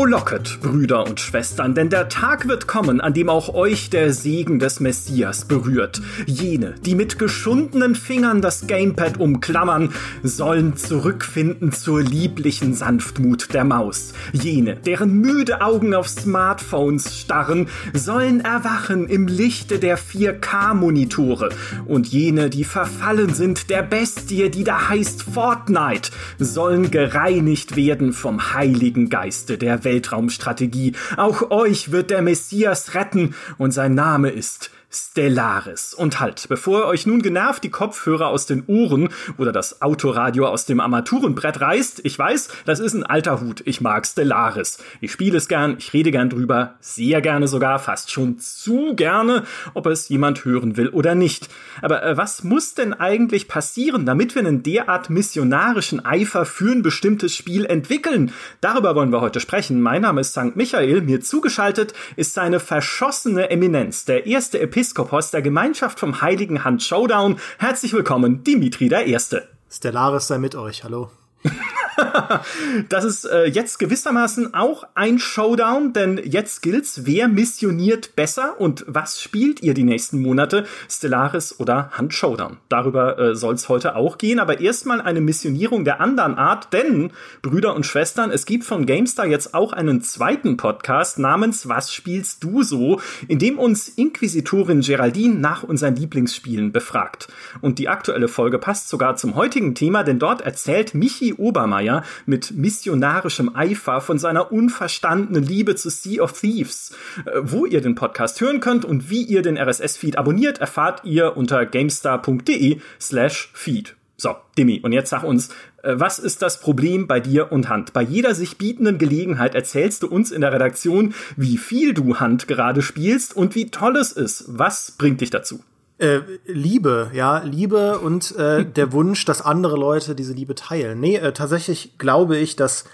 Frohlocket, Brüder und Schwestern, denn der Tag wird kommen, an dem auch euch der Segen des Messias berührt. Jene, die mit geschundenen Fingern das Gamepad umklammern, sollen zurückfinden zur lieblichen Sanftmut der Maus. Jene, deren müde Augen auf Smartphones starren, sollen erwachen im Lichte der 4K-Monitore. Und jene, die verfallen sind der Bestie, die da heißt Fortnite, sollen gereinigt werden vom Heiligen Geist der Weltraumstrategie. Auch euch wird der Messias retten und sein Name ist Stellaris. Und halt, bevor ihr euch nun genervt die Kopfhörer aus den Ohren oder das Autoradio aus dem Armaturenbrett reißt, ich weiß, das ist ein alter Hut. Ich mag Stellaris. Ich spiele es gern, ich rede gern drüber, sehr gerne sogar, fast schon zu gerne, ob es jemand hören will oder nicht. Aber äh, was muss denn eigentlich passieren, damit wir einen derart missionarischen Eifer für ein bestimmtes Spiel entwickeln? Darüber wollen wir heute sprechen. Mein Name ist St. Michael, mir zugeschaltet ist seine verschossene Eminenz, der erste Episode Episkopos der Gemeinschaft vom Heiligen Hand Showdown. Herzlich willkommen, Dimitri der Erste. Stellaris sei mit euch, hallo. das ist äh, jetzt gewissermaßen auch ein Showdown, denn jetzt gilt's, wer missioniert besser und was spielt ihr die nächsten Monate, Stellaris oder Hand Showdown. Darüber äh, soll's heute auch gehen, aber erstmal eine Missionierung der anderen Art, denn Brüder und Schwestern, es gibt von GameStar jetzt auch einen zweiten Podcast namens Was spielst du so, in dem uns Inquisitorin Geraldine nach unseren Lieblingsspielen befragt. Und die aktuelle Folge passt sogar zum heutigen Thema, denn dort erzählt Michi Obermeier mit missionarischem Eifer von seiner unverstandenen Liebe zu Sea of Thieves. Äh, wo ihr den Podcast hören könnt und wie ihr den RSS-Feed abonniert, erfahrt ihr unter gamestar.de slash feed. So, Demi, und jetzt sag uns, äh, was ist das Problem bei dir und Hand? Bei jeder sich bietenden Gelegenheit erzählst du uns in der Redaktion, wie viel du Hand gerade spielst und wie toll es ist. Was bringt dich dazu? Äh, Liebe, ja, Liebe und äh, der Wunsch, dass andere Leute diese Liebe teilen. Nee, äh, tatsächlich glaube ich, dass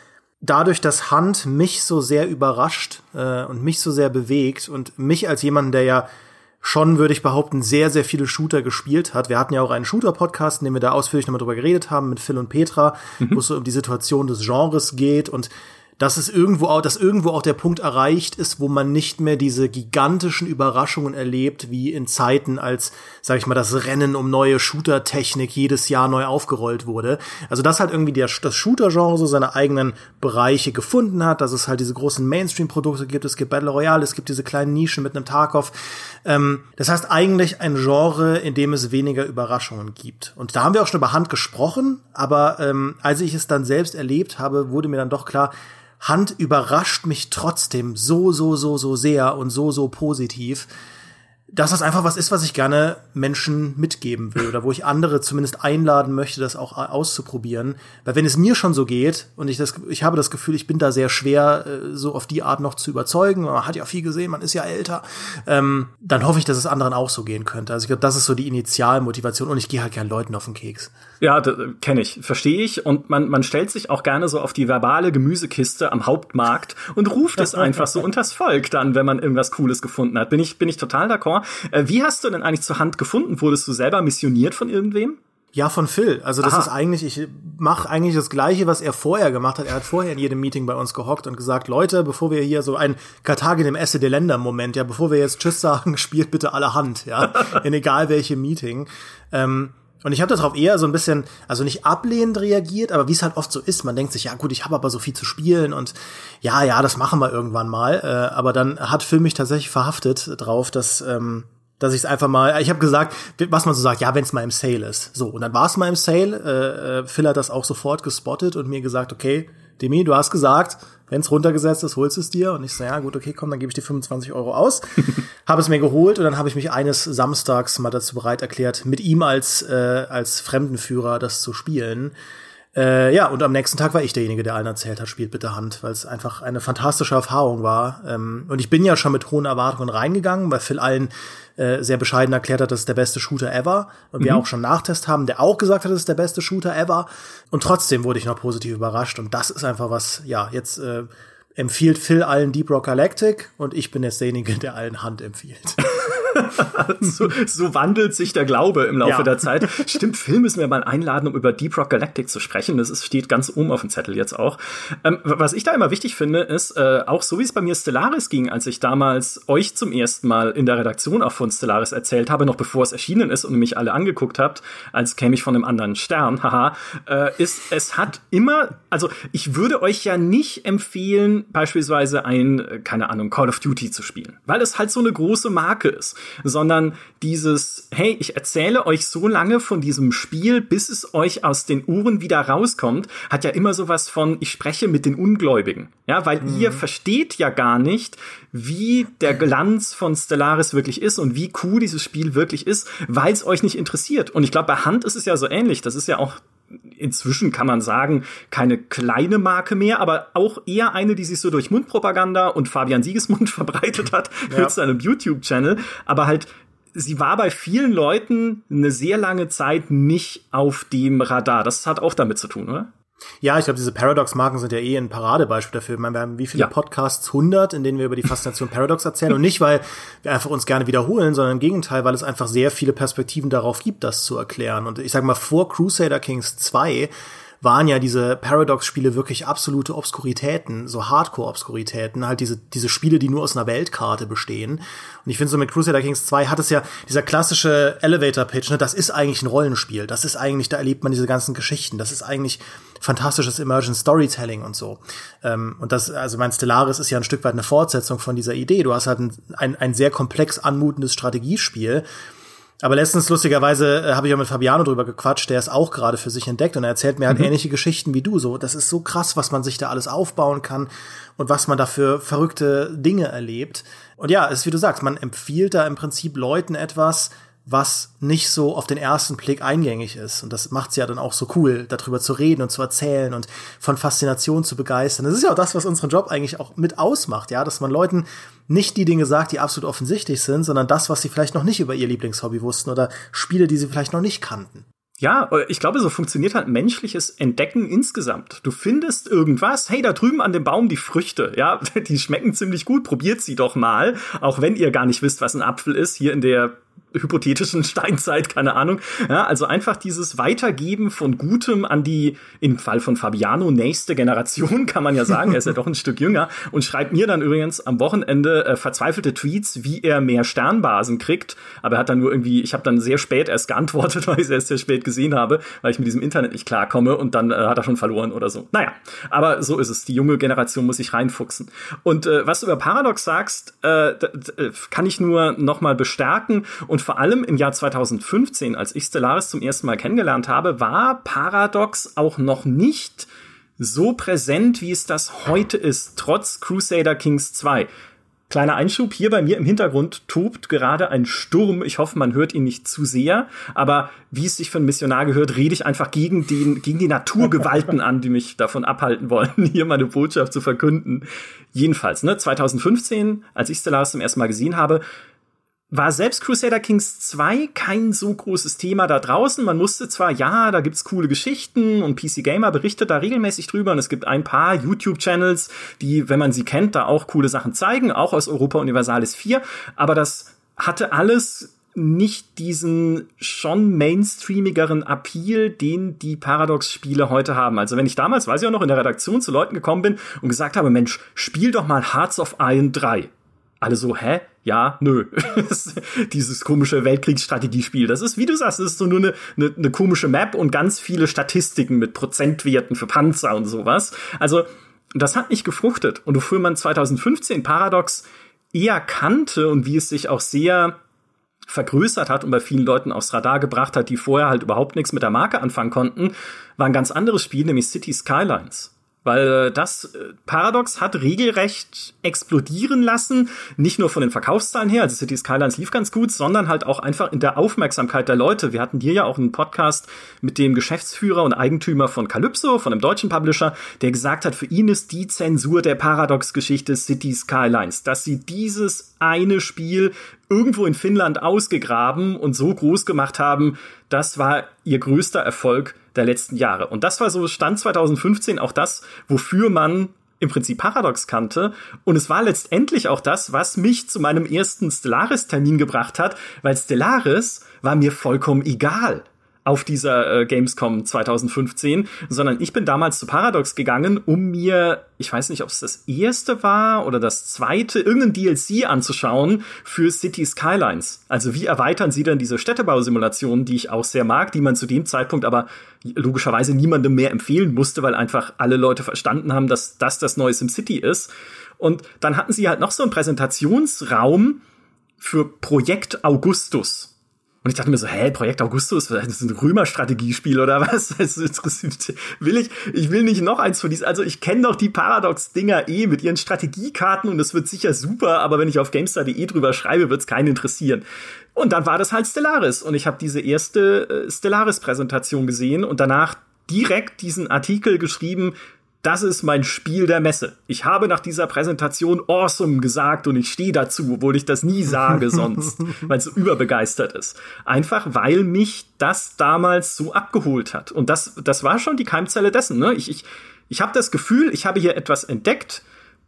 dadurch, dass Hand mich so sehr überrascht äh, und mich so sehr bewegt und mich als jemanden, der ja schon, würde ich behaupten, sehr, sehr viele Shooter gespielt hat. Wir hatten ja auch einen Shooter-Podcast, in dem wir da ausführlich nochmal drüber geredet haben mit Phil und Petra, mhm. wo es so um die Situation des Genres geht und dass es irgendwo auch, dass irgendwo auch der Punkt erreicht ist, wo man nicht mehr diese gigantischen Überraschungen erlebt, wie in Zeiten, als, sag ich mal, das Rennen um neue Shooter-Technik jedes Jahr neu aufgerollt wurde. Also, dass halt irgendwie der, das Shooter-Genre so seine eigenen Bereiche gefunden hat, dass es halt diese großen Mainstream-Produkte gibt, es gibt Battle Royale, es gibt diese kleinen Nischen mit einem Tarkov. Ähm, das heißt eigentlich ein Genre, in dem es weniger Überraschungen gibt. Und da haben wir auch schon über Hand gesprochen, aber ähm, als ich es dann selbst erlebt habe, wurde mir dann doch klar, Hand überrascht mich trotzdem so, so, so, so sehr und so, so positiv dass das einfach was ist, was ich gerne Menschen mitgeben will oder wo ich andere zumindest einladen möchte, das auch auszuprobieren. Weil wenn es mir schon so geht und ich das, ich habe das Gefühl, ich bin da sehr schwer, äh, so auf die Art noch zu überzeugen. Man hat ja viel gesehen, man ist ja älter. Ähm, dann hoffe ich, dass es anderen auch so gehen könnte. Also ich glaube, das ist so die Initialmotivation und ich gehe halt gern Leuten auf den Keks. Ja, kenne ich, verstehe ich. Und man, man stellt sich auch gerne so auf die verbale Gemüsekiste am Hauptmarkt und ruft es einfach so unters Volk dann, wenn man irgendwas Cooles gefunden hat. Bin ich, bin ich total d'accord. Äh, wie hast du denn eigentlich zur Hand gefunden? Wurdest du selber missioniert von irgendwem? Ja, von Phil. Also das Aha. ist eigentlich, ich mache eigentlich das Gleiche, was er vorher gemacht hat. Er hat vorher in jedem Meeting bei uns gehockt und gesagt, Leute, bevor wir hier so ein Karthagen im Esse der Länder Moment, ja, bevor wir jetzt Tschüss sagen, spielt bitte alle Hand, ja, in egal welchem Meeting. Ähm, und ich habe darauf eher so ein bisschen, also nicht ablehnend reagiert, aber wie es halt oft so ist, man denkt sich, ja gut, ich habe aber so viel zu spielen und ja, ja, das machen wir irgendwann mal. Äh, aber dann hat Phil mich tatsächlich verhaftet drauf, dass ähm, dass ich es einfach mal, ich habe gesagt, was man so sagt, ja, wenn es mal im Sale ist. So, und dann war es mal im Sale. Äh, äh, Phil hat das auch sofort gespottet und mir gesagt, okay, Demi, du hast gesagt, wenn es runtergesetzt ist, holst du es dir. Und ich so, ja gut, okay, komm, dann gebe ich dir 25 Euro aus. habe es mir geholt und dann habe ich mich eines Samstags mal dazu bereit erklärt, mit ihm als, äh, als Fremdenführer das zu spielen. Äh, ja, und am nächsten Tag war ich derjenige, der allen erzählt hat, spielt bitte Hand, weil es einfach eine fantastische Erfahrung war. Ähm, und ich bin ja schon mit hohen Erwartungen reingegangen, weil Phil allen äh, sehr bescheiden erklärt hat, das ist der beste Shooter ever. Und wir mhm. auch schon Nachtest haben, der auch gesagt hat, das ist der beste Shooter ever. Und trotzdem wurde ich noch positiv überrascht. Und das ist einfach was, ja, jetzt äh, empfiehlt Phil allen Deep Rock Galactic und ich bin jetzt derjenige, der allen Hand empfiehlt. so, so, wandelt sich der Glaube im Laufe ja. der Zeit. Stimmt, Phil müssen wir mal einladen, um über Deep Rock Galactic zu sprechen. Das ist, steht ganz oben auf dem Zettel jetzt auch. Ähm, was ich da immer wichtig finde, ist, äh, auch so wie es bei mir Stellaris ging, als ich damals euch zum ersten Mal in der Redaktion auch von Stellaris erzählt habe, noch bevor es erschienen ist und ihr mich alle angeguckt habt, als käme ich von einem anderen Stern, haha, äh, ist, es hat immer, also ich würde euch ja nicht empfehlen, beispielsweise ein, äh, keine Ahnung, Call of Duty zu spielen, weil es halt so eine große Marke ist, sondern dieses, hey, ich erzähle euch so lange von diesem Spiel, bis es euch aus den Uhren wieder rauskommt, hat ja immer sowas von, ich spreche mit den Ungläubigen. Ja, weil mhm. ihr versteht ja gar nicht, wie der Glanz von Stellaris wirklich ist und wie cool dieses Spiel wirklich ist, weil es euch nicht interessiert. Und ich glaube, bei Hand ist es ja so ähnlich. Das ist ja auch inzwischen kann man sagen, keine kleine Marke mehr, aber auch eher eine, die sich so durch Mundpropaganda und Fabian Siegesmund verbreitet hat ja. mit seinem YouTube-Channel, aber halt sie war bei vielen Leuten eine sehr lange Zeit nicht auf dem Radar. Das hat auch damit zu tun, oder? Ja, ich glaube, diese Paradox-Marken sind ja eh ein Paradebeispiel dafür. meine, wir haben wie viele ja. Podcasts? 100, in denen wir über die Faszination Paradox erzählen. Und nicht, weil wir einfach uns gerne wiederholen, sondern im Gegenteil, weil es einfach sehr viele Perspektiven darauf gibt, das zu erklären. Und ich sage mal, vor Crusader Kings 2 waren ja diese Paradox-Spiele wirklich absolute Obskuritäten, so Hardcore-Obskuritäten, halt diese, diese Spiele, die nur aus einer Weltkarte bestehen. Und ich finde so mit Crusader Kings 2 hat es ja dieser klassische Elevator-Pitch, ne, das ist eigentlich ein Rollenspiel, das ist eigentlich, da erlebt man diese ganzen Geschichten, das ist eigentlich fantastisches Emergent Storytelling und so. Ähm, und das, also mein Stellaris ist ja ein Stück weit eine Fortsetzung von dieser Idee. Du hast halt ein, ein, ein sehr komplex anmutendes Strategiespiel, aber letztens, lustigerweise, äh, habe ich auch mit Fabiano drüber gequatscht, der es auch gerade für sich entdeckt und er erzählt mir halt mhm. ähnliche Geschichten wie du. So, das ist so krass, was man sich da alles aufbauen kann und was man da für verrückte Dinge erlebt. Und ja, es ist wie du sagst, man empfiehlt da im Prinzip Leuten etwas, was nicht so auf den ersten Blick eingängig ist. Und das macht es ja dann auch so cool, darüber zu reden und zu erzählen und von Faszination zu begeistern. Das ist ja auch das, was unseren Job eigentlich auch mit ausmacht, ja, dass man Leuten nicht die Dinge sagt, die absolut offensichtlich sind, sondern das, was sie vielleicht noch nicht über ihr Lieblingshobby wussten oder Spiele, die sie vielleicht noch nicht kannten. Ja, ich glaube, so funktioniert halt menschliches Entdecken insgesamt. Du findest irgendwas, hey, da drüben an dem Baum die Früchte, ja, die schmecken ziemlich gut, probiert sie doch mal, auch wenn ihr gar nicht wisst, was ein Apfel ist, hier in der hypothetischen Steinzeit, keine Ahnung. Ja, also einfach dieses Weitergeben von Gutem an die, im Fall von Fabiano, nächste Generation, kann man ja sagen, er ist ja doch ein Stück jünger und schreibt mir dann übrigens am Wochenende äh, verzweifelte Tweets, wie er mehr Sternbasen kriegt. Aber er hat dann nur irgendwie, ich habe dann sehr spät erst geantwortet, weil ich es erst sehr spät gesehen habe, weil ich mit diesem Internet nicht klarkomme und dann äh, hat er schon verloren oder so. Naja, aber so ist es. Die junge Generation muss sich reinfuchsen. Und äh, was du über Paradox sagst, äh, kann ich nur noch mal bestärken und vor allem im Jahr 2015, als ich Stellaris zum ersten Mal kennengelernt habe, war Paradox auch noch nicht so präsent, wie es das heute ist, trotz Crusader Kings 2. Kleiner Einschub, hier bei mir im Hintergrund tobt gerade ein Sturm. Ich hoffe, man hört ihn nicht zu sehr. Aber wie es sich für einen Missionar gehört, rede ich einfach gegen, den, gegen die Naturgewalten an, die mich davon abhalten wollen, hier meine Botschaft zu verkünden. Jedenfalls, ne, 2015, als ich Stellaris zum ersten Mal gesehen habe, war selbst Crusader Kings 2 kein so großes Thema da draußen. Man musste zwar, ja, da gibt's coole Geschichten und PC Gamer berichtet da regelmäßig drüber und es gibt ein paar YouTube-Channels, die, wenn man sie kennt, da auch coole Sachen zeigen, auch aus Europa Universalis 4, aber das hatte alles nicht diesen schon mainstreamigeren Appeal, den die Paradox-Spiele heute haben. Also wenn ich damals, weiß ich auch noch, in der Redaktion zu Leuten gekommen bin und gesagt habe, Mensch, spiel doch mal Hearts of Iron 3 alle so, hä? Ja, nö. Dieses komische Weltkriegsstrategiespiel. Das ist, wie du sagst, das ist so nur eine, eine, eine komische Map und ganz viele Statistiken mit Prozentwerten für Panzer und sowas. Also, das hat nicht gefruchtet. Und wofür man 2015 Paradox eher kannte und wie es sich auch sehr vergrößert hat und bei vielen Leuten aufs Radar gebracht hat, die vorher halt überhaupt nichts mit der Marke anfangen konnten, war ein ganz anderes Spiel, nämlich City Skylines weil äh, das äh, Paradox hat regelrecht explodieren lassen, nicht nur von den Verkaufszahlen her, also City Skylines lief ganz gut, sondern halt auch einfach in der Aufmerksamkeit der Leute. Wir hatten hier ja auch einen Podcast mit dem Geschäftsführer und Eigentümer von Calypso, von einem deutschen Publisher, der gesagt hat, für ihn ist die Zensur der Paradox-Geschichte City Skylines, dass sie dieses eine Spiel irgendwo in Finnland ausgegraben und so groß gemacht haben, das war ihr größter Erfolg der letzten Jahre. Und das war so Stand 2015 auch das, wofür man im Prinzip Paradox kannte. Und es war letztendlich auch das, was mich zu meinem ersten Stellaris-Termin gebracht hat, weil Stellaris war mir vollkommen egal auf dieser äh, Gamescom 2015, sondern ich bin damals zu Paradox gegangen, um mir, ich weiß nicht, ob es das erste war oder das zweite, irgendein DLC anzuschauen für City Skylines. Also wie erweitern sie denn diese Städtebausimulationen, die ich auch sehr mag, die man zu dem Zeitpunkt aber logischerweise niemandem mehr empfehlen musste, weil einfach alle Leute verstanden haben, dass das das neue SimCity ist. Und dann hatten sie halt noch so einen Präsentationsraum für Projekt Augustus. Und ich dachte mir so, hä, Projekt Augustus, das ist ein Römer-Strategiespiel oder was? Das interessiert, will ich, ich will nicht noch eins von diesen. Also ich kenne doch die Paradox-Dinger eh mit ihren Strategiekarten und es wird sicher super, aber wenn ich auf GameStar.de drüber schreibe, wird es keinen interessieren. Und dann war das halt Stellaris und ich habe diese erste äh, Stellaris-Präsentation gesehen und danach direkt diesen Artikel geschrieben, das ist mein Spiel der Messe. Ich habe nach dieser Präsentation awesome gesagt und ich stehe dazu, obwohl ich das nie sage sonst, weil es so überbegeistert ist. Einfach weil mich das damals so abgeholt hat. Und das, das war schon die Keimzelle dessen. Ne? Ich, ich, ich habe das Gefühl, ich habe hier etwas entdeckt,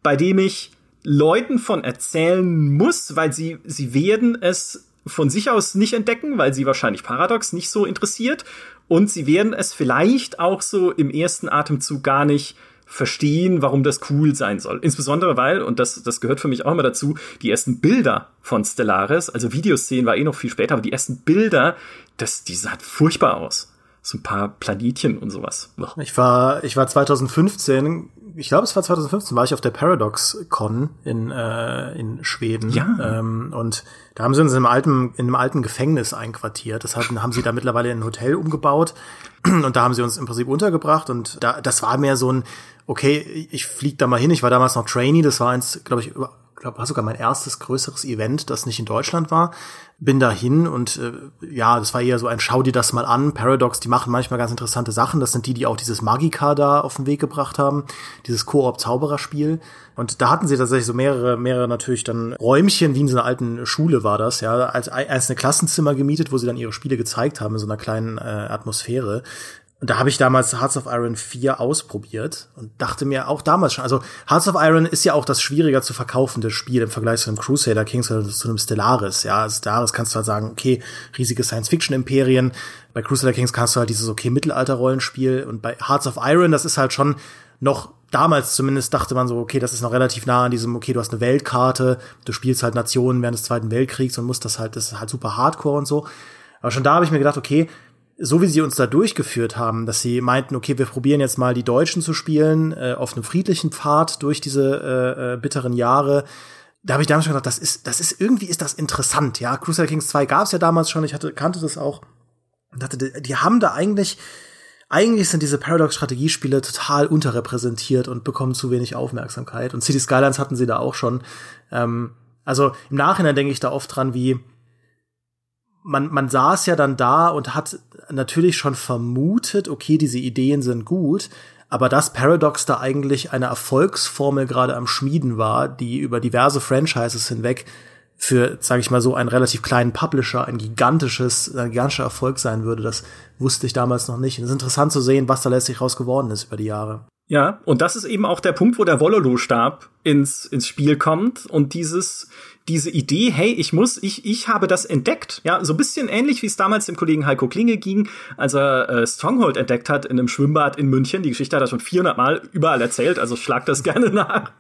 bei dem ich Leuten von erzählen muss, weil sie, sie werden es von sich aus nicht entdecken, weil sie wahrscheinlich Paradox nicht so interessiert. Und sie werden es vielleicht auch so im ersten Atemzug gar nicht verstehen, warum das cool sein soll. Insbesondere weil, und das, das gehört für mich auch immer dazu, die ersten Bilder von Stellaris, also Videoszenen war eh noch viel später, aber die ersten Bilder, das, die sah furchtbar aus. So ein paar Planetchen und sowas. Ich war, ich war 2015, ich glaube, es war 2015, war ich auf der Paradox Con in, äh, in Schweden. Ja. Ähm, und da haben sie uns in einem alten, in einem alten Gefängnis einquartiert. Das hatten, haben sie da mittlerweile in ein Hotel umgebaut. Und da haben sie uns im Prinzip untergebracht. Und da, das war mehr so ein, okay, ich flieg da mal hin. Ich war damals noch Trainee, das war eins, glaube ich, glaube, war sogar mein erstes größeres Event, das nicht in Deutschland war. Bin da hin und äh, ja, das war eher so ein Schau dir das mal an. Paradox, die machen manchmal ganz interessante Sachen. Das sind die, die auch dieses Magica da auf den Weg gebracht haben, dieses Koop-Zaubererspiel. Und da hatten sie tatsächlich so mehrere, mehrere natürlich dann Räumchen, wie in so einer alten Schule war das, ja, als einzelne Klassenzimmer gemietet, wo sie dann ihre Spiele gezeigt haben in so einer kleinen äh, Atmosphäre. Und da habe ich damals Hearts of Iron 4 ausprobiert und dachte mir auch damals schon, also Hearts of Iron ist ja auch das schwieriger zu verkaufende Spiel im Vergleich zu einem Crusader Kings oder zu einem Stellaris. Ja, Stellaris kannst du halt sagen, okay, riesige Science-Fiction-Imperien. Bei Crusader Kings kannst du halt dieses okay Mittelalter-Rollenspiel und bei Hearts of Iron, das ist halt schon noch damals zumindest dachte man so, okay, das ist noch relativ nah an diesem, okay, du hast eine Weltkarte, du spielst halt Nationen während des Zweiten Weltkriegs und musst das halt, das ist halt super Hardcore und so. Aber schon da habe ich mir gedacht, okay, so wie sie uns da durchgeführt haben, dass sie meinten, okay, wir probieren jetzt mal die Deutschen zu spielen, äh, auf einem friedlichen Pfad durch diese äh, äh, bitteren Jahre. Da habe ich damals schon gedacht, das ist, das ist irgendwie ist das interessant, ja. Crusader Kings 2 gab es ja damals schon, ich hatte, kannte das auch. Und dachte, die, haben da eigentlich, eigentlich sind diese Paradox-Strategiespiele total unterrepräsentiert und bekommen zu wenig Aufmerksamkeit. Und City Skylines hatten sie da auch schon. Ähm, also im Nachhinein denke ich da oft dran, wie man, man saß ja dann da und hat natürlich schon vermutet, okay, diese Ideen sind gut, aber dass Paradox da eigentlich eine Erfolgsformel gerade am Schmieden war, die über diverse Franchises hinweg für, sage ich mal so, einen relativ kleinen Publisher ein gigantisches, ein gigantischer Erfolg sein würde, das wusste ich damals noch nicht. Und es ist interessant zu sehen, was da letztlich raus geworden ist über die Jahre. Ja, und das ist eben auch der Punkt, wo der Wololo-Stab ins, ins Spiel kommt und dieses, diese Idee, hey, ich muss, ich, ich habe das entdeckt. Ja, so ein bisschen ähnlich, wie es damals dem Kollegen Heiko Klinge ging, als er äh, Stronghold entdeckt hat in einem Schwimmbad in München. Die Geschichte hat er schon 400 Mal überall erzählt, also schlag das gerne nach.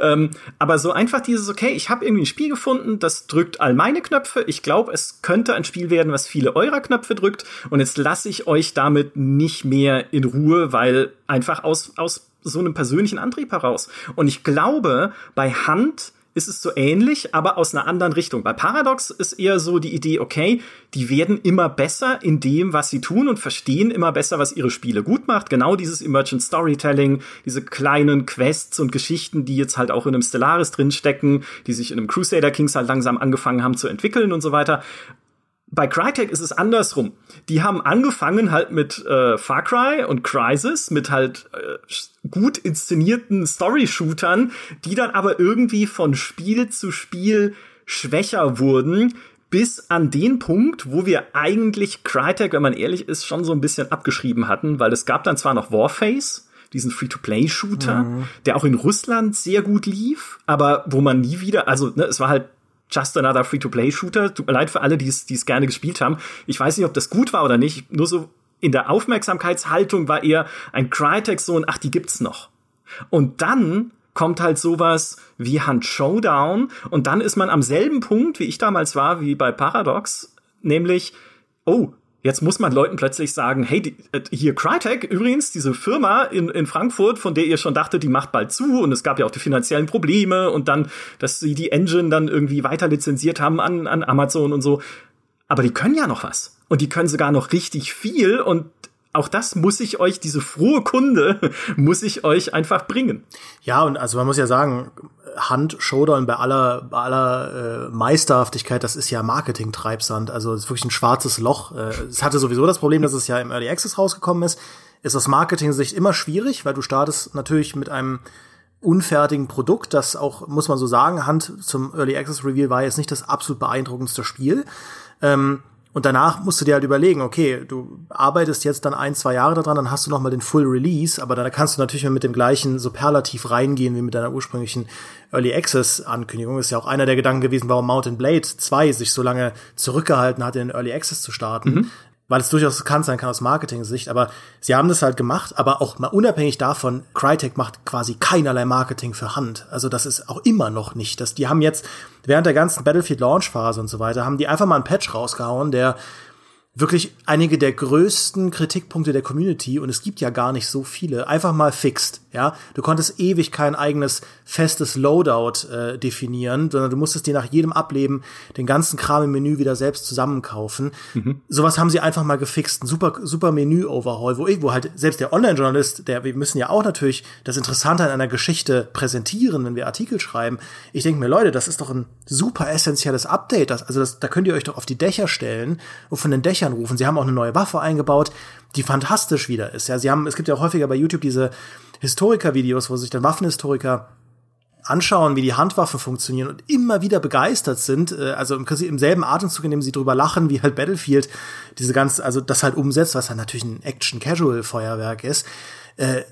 ähm, aber so einfach dieses, okay, ich habe irgendwie ein Spiel gefunden, das drückt all meine Knöpfe. Ich glaube, es könnte ein Spiel werden, was viele eurer Knöpfe drückt. Und jetzt lasse ich euch damit nicht mehr in Ruhe, weil einfach aus, aus so einem persönlichen Antrieb heraus. Und ich glaube, bei Hand ist es so ähnlich, aber aus einer anderen Richtung. Bei Paradox ist eher so die Idee, okay, die werden immer besser in dem, was sie tun und verstehen immer besser, was ihre Spiele gut macht. Genau dieses Emergent Storytelling, diese kleinen Quests und Geschichten, die jetzt halt auch in einem Stellaris drinstecken, die sich in einem Crusader Kings halt langsam angefangen haben zu entwickeln und so weiter bei Crytek ist es andersrum. Die haben angefangen halt mit äh, Far Cry und Crysis, mit halt äh, gut inszenierten Story-Shootern, die dann aber irgendwie von Spiel zu Spiel schwächer wurden, bis an den Punkt, wo wir eigentlich Crytek, wenn man ehrlich ist, schon so ein bisschen abgeschrieben hatten, weil es gab dann zwar noch Warface, diesen Free-to-Play-Shooter, mhm. der auch in Russland sehr gut lief, aber wo man nie wieder, also ne, es war halt just another Free-to-Play-Shooter. Tut mir leid für alle, die es gerne gespielt haben. Ich weiß nicht, ob das gut war oder nicht. Nur so in der Aufmerksamkeitshaltung war eher ein Crytek so ein, ach, die gibt's noch. Und dann kommt halt sowas wie Hunt Showdown und dann ist man am selben Punkt, wie ich damals war, wie bei Paradox, nämlich, oh, Jetzt muss man Leuten plötzlich sagen, hey, die, äh, hier Crytek übrigens, diese Firma in, in Frankfurt, von der ihr schon dachtet, die macht bald zu und es gab ja auch die finanziellen Probleme und dann, dass sie die Engine dann irgendwie weiter lizenziert haben an, an Amazon und so. Aber die können ja noch was. Und die können sogar noch richtig viel und auch das muss ich euch, diese frohe Kunde, muss ich euch einfach bringen. Ja, und also man muss ja sagen, Hand, Showdown bei aller, bei aller äh, Meisterhaftigkeit, das ist ja Marketing-Treibsand. Also es ist wirklich ein schwarzes Loch. Äh, es hatte sowieso das Problem, dass es ja im Early Access rausgekommen ist. Ist aus Marketing-Sicht immer schwierig, weil du startest natürlich mit einem unfertigen Produkt, das auch, muss man so sagen, Hand zum Early Access Reveal war jetzt nicht das absolut beeindruckendste Spiel. Ähm, und danach musst du dir halt überlegen, okay, du arbeitest jetzt dann ein, zwei Jahre daran, dann hast du noch mal den Full Release, aber dann kannst du natürlich mit dem gleichen Superlativ reingehen wie mit deiner ursprünglichen Early Access Ankündigung. Ist ja auch einer der Gedanken gewesen, warum Mountain Blade 2 sich so lange zurückgehalten hat, in Early Access zu starten. Mhm weil es durchaus bekannt sein kann aus Marketing-Sicht, aber sie haben das halt gemacht, aber auch mal unabhängig davon, Crytek macht quasi keinerlei Marketing für Hand. Also das ist auch immer noch nicht. Das, die haben jetzt während der ganzen Battlefield-Launch-Phase und so weiter, haben die einfach mal einen Patch rausgehauen, der wirklich einige der größten Kritikpunkte der Community und es gibt ja gar nicht so viele, einfach mal fixt. Ja, du konntest ewig kein eigenes festes Loadout äh, definieren, sondern du musstest dir nach jedem Ableben den ganzen Kram im Menü wieder selbst zusammenkaufen. Mhm. Sowas haben sie einfach mal gefixt, ein super super Menü Overhaul, wo ich, wo halt selbst der Online-Journalist, der wir müssen ja auch natürlich das Interessante an einer Geschichte präsentieren, wenn wir Artikel schreiben. Ich denke mir, Leute, das ist doch ein super essentielles Update. Das, also das, da könnt ihr euch doch auf die Dächer stellen und von den Dächern rufen. Sie haben auch eine neue Waffe eingebaut, die fantastisch wieder ist. Ja, sie haben, es gibt ja auch häufiger bei YouTube diese Historiker-Videos, wo sich dann Waffenhistoriker anschauen, wie die Handwaffen funktionieren und immer wieder begeistert sind, äh, also im, im selben Atemzug, in dem sie drüber lachen, wie halt Battlefield diese ganz, also das halt umsetzt, was halt natürlich ein Action-Casual-Feuerwerk ist, äh,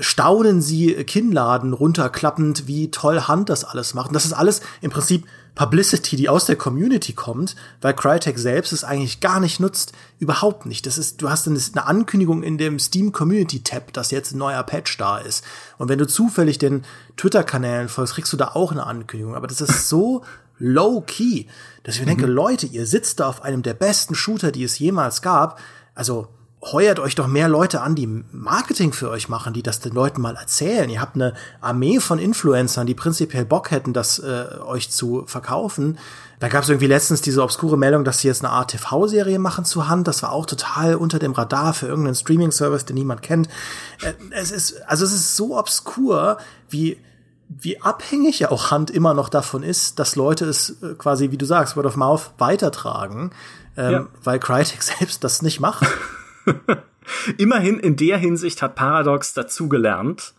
staunen sie Kinnladen runterklappend, wie toll Hand das alles macht. Und das ist alles im Prinzip Publicity, die aus der Community kommt, weil Crytek selbst es eigentlich gar nicht nutzt, überhaupt nicht. Das ist, du hast eine Ankündigung in dem Steam Community Tab, dass jetzt ein neuer Patch da ist. Und wenn du zufällig den Twitter-Kanälen folgst, kriegst du da auch eine Ankündigung. Aber das ist so low key, dass ich mir denke, mhm. Leute, ihr sitzt da auf einem der besten Shooter, die es jemals gab. Also heuert euch doch mehr Leute an, die Marketing für euch machen, die das den Leuten mal erzählen. Ihr habt eine Armee von Influencern, die prinzipiell Bock hätten, das äh, euch zu verkaufen. Da gab es irgendwie letztens diese obskure Meldung, dass sie jetzt eine Art TV-Serie machen zu Hand. Das war auch total unter dem Radar für irgendeinen Streaming-Service, den niemand kennt. Äh, es ist, also es ist so obskur, wie wie abhängig ja auch Hand immer noch davon ist, dass Leute es äh, quasi, wie du sagst, Word of Mouth weitertragen, ähm, ja. weil Crytek selbst das nicht macht. Immerhin in der Hinsicht hat Paradox dazugelernt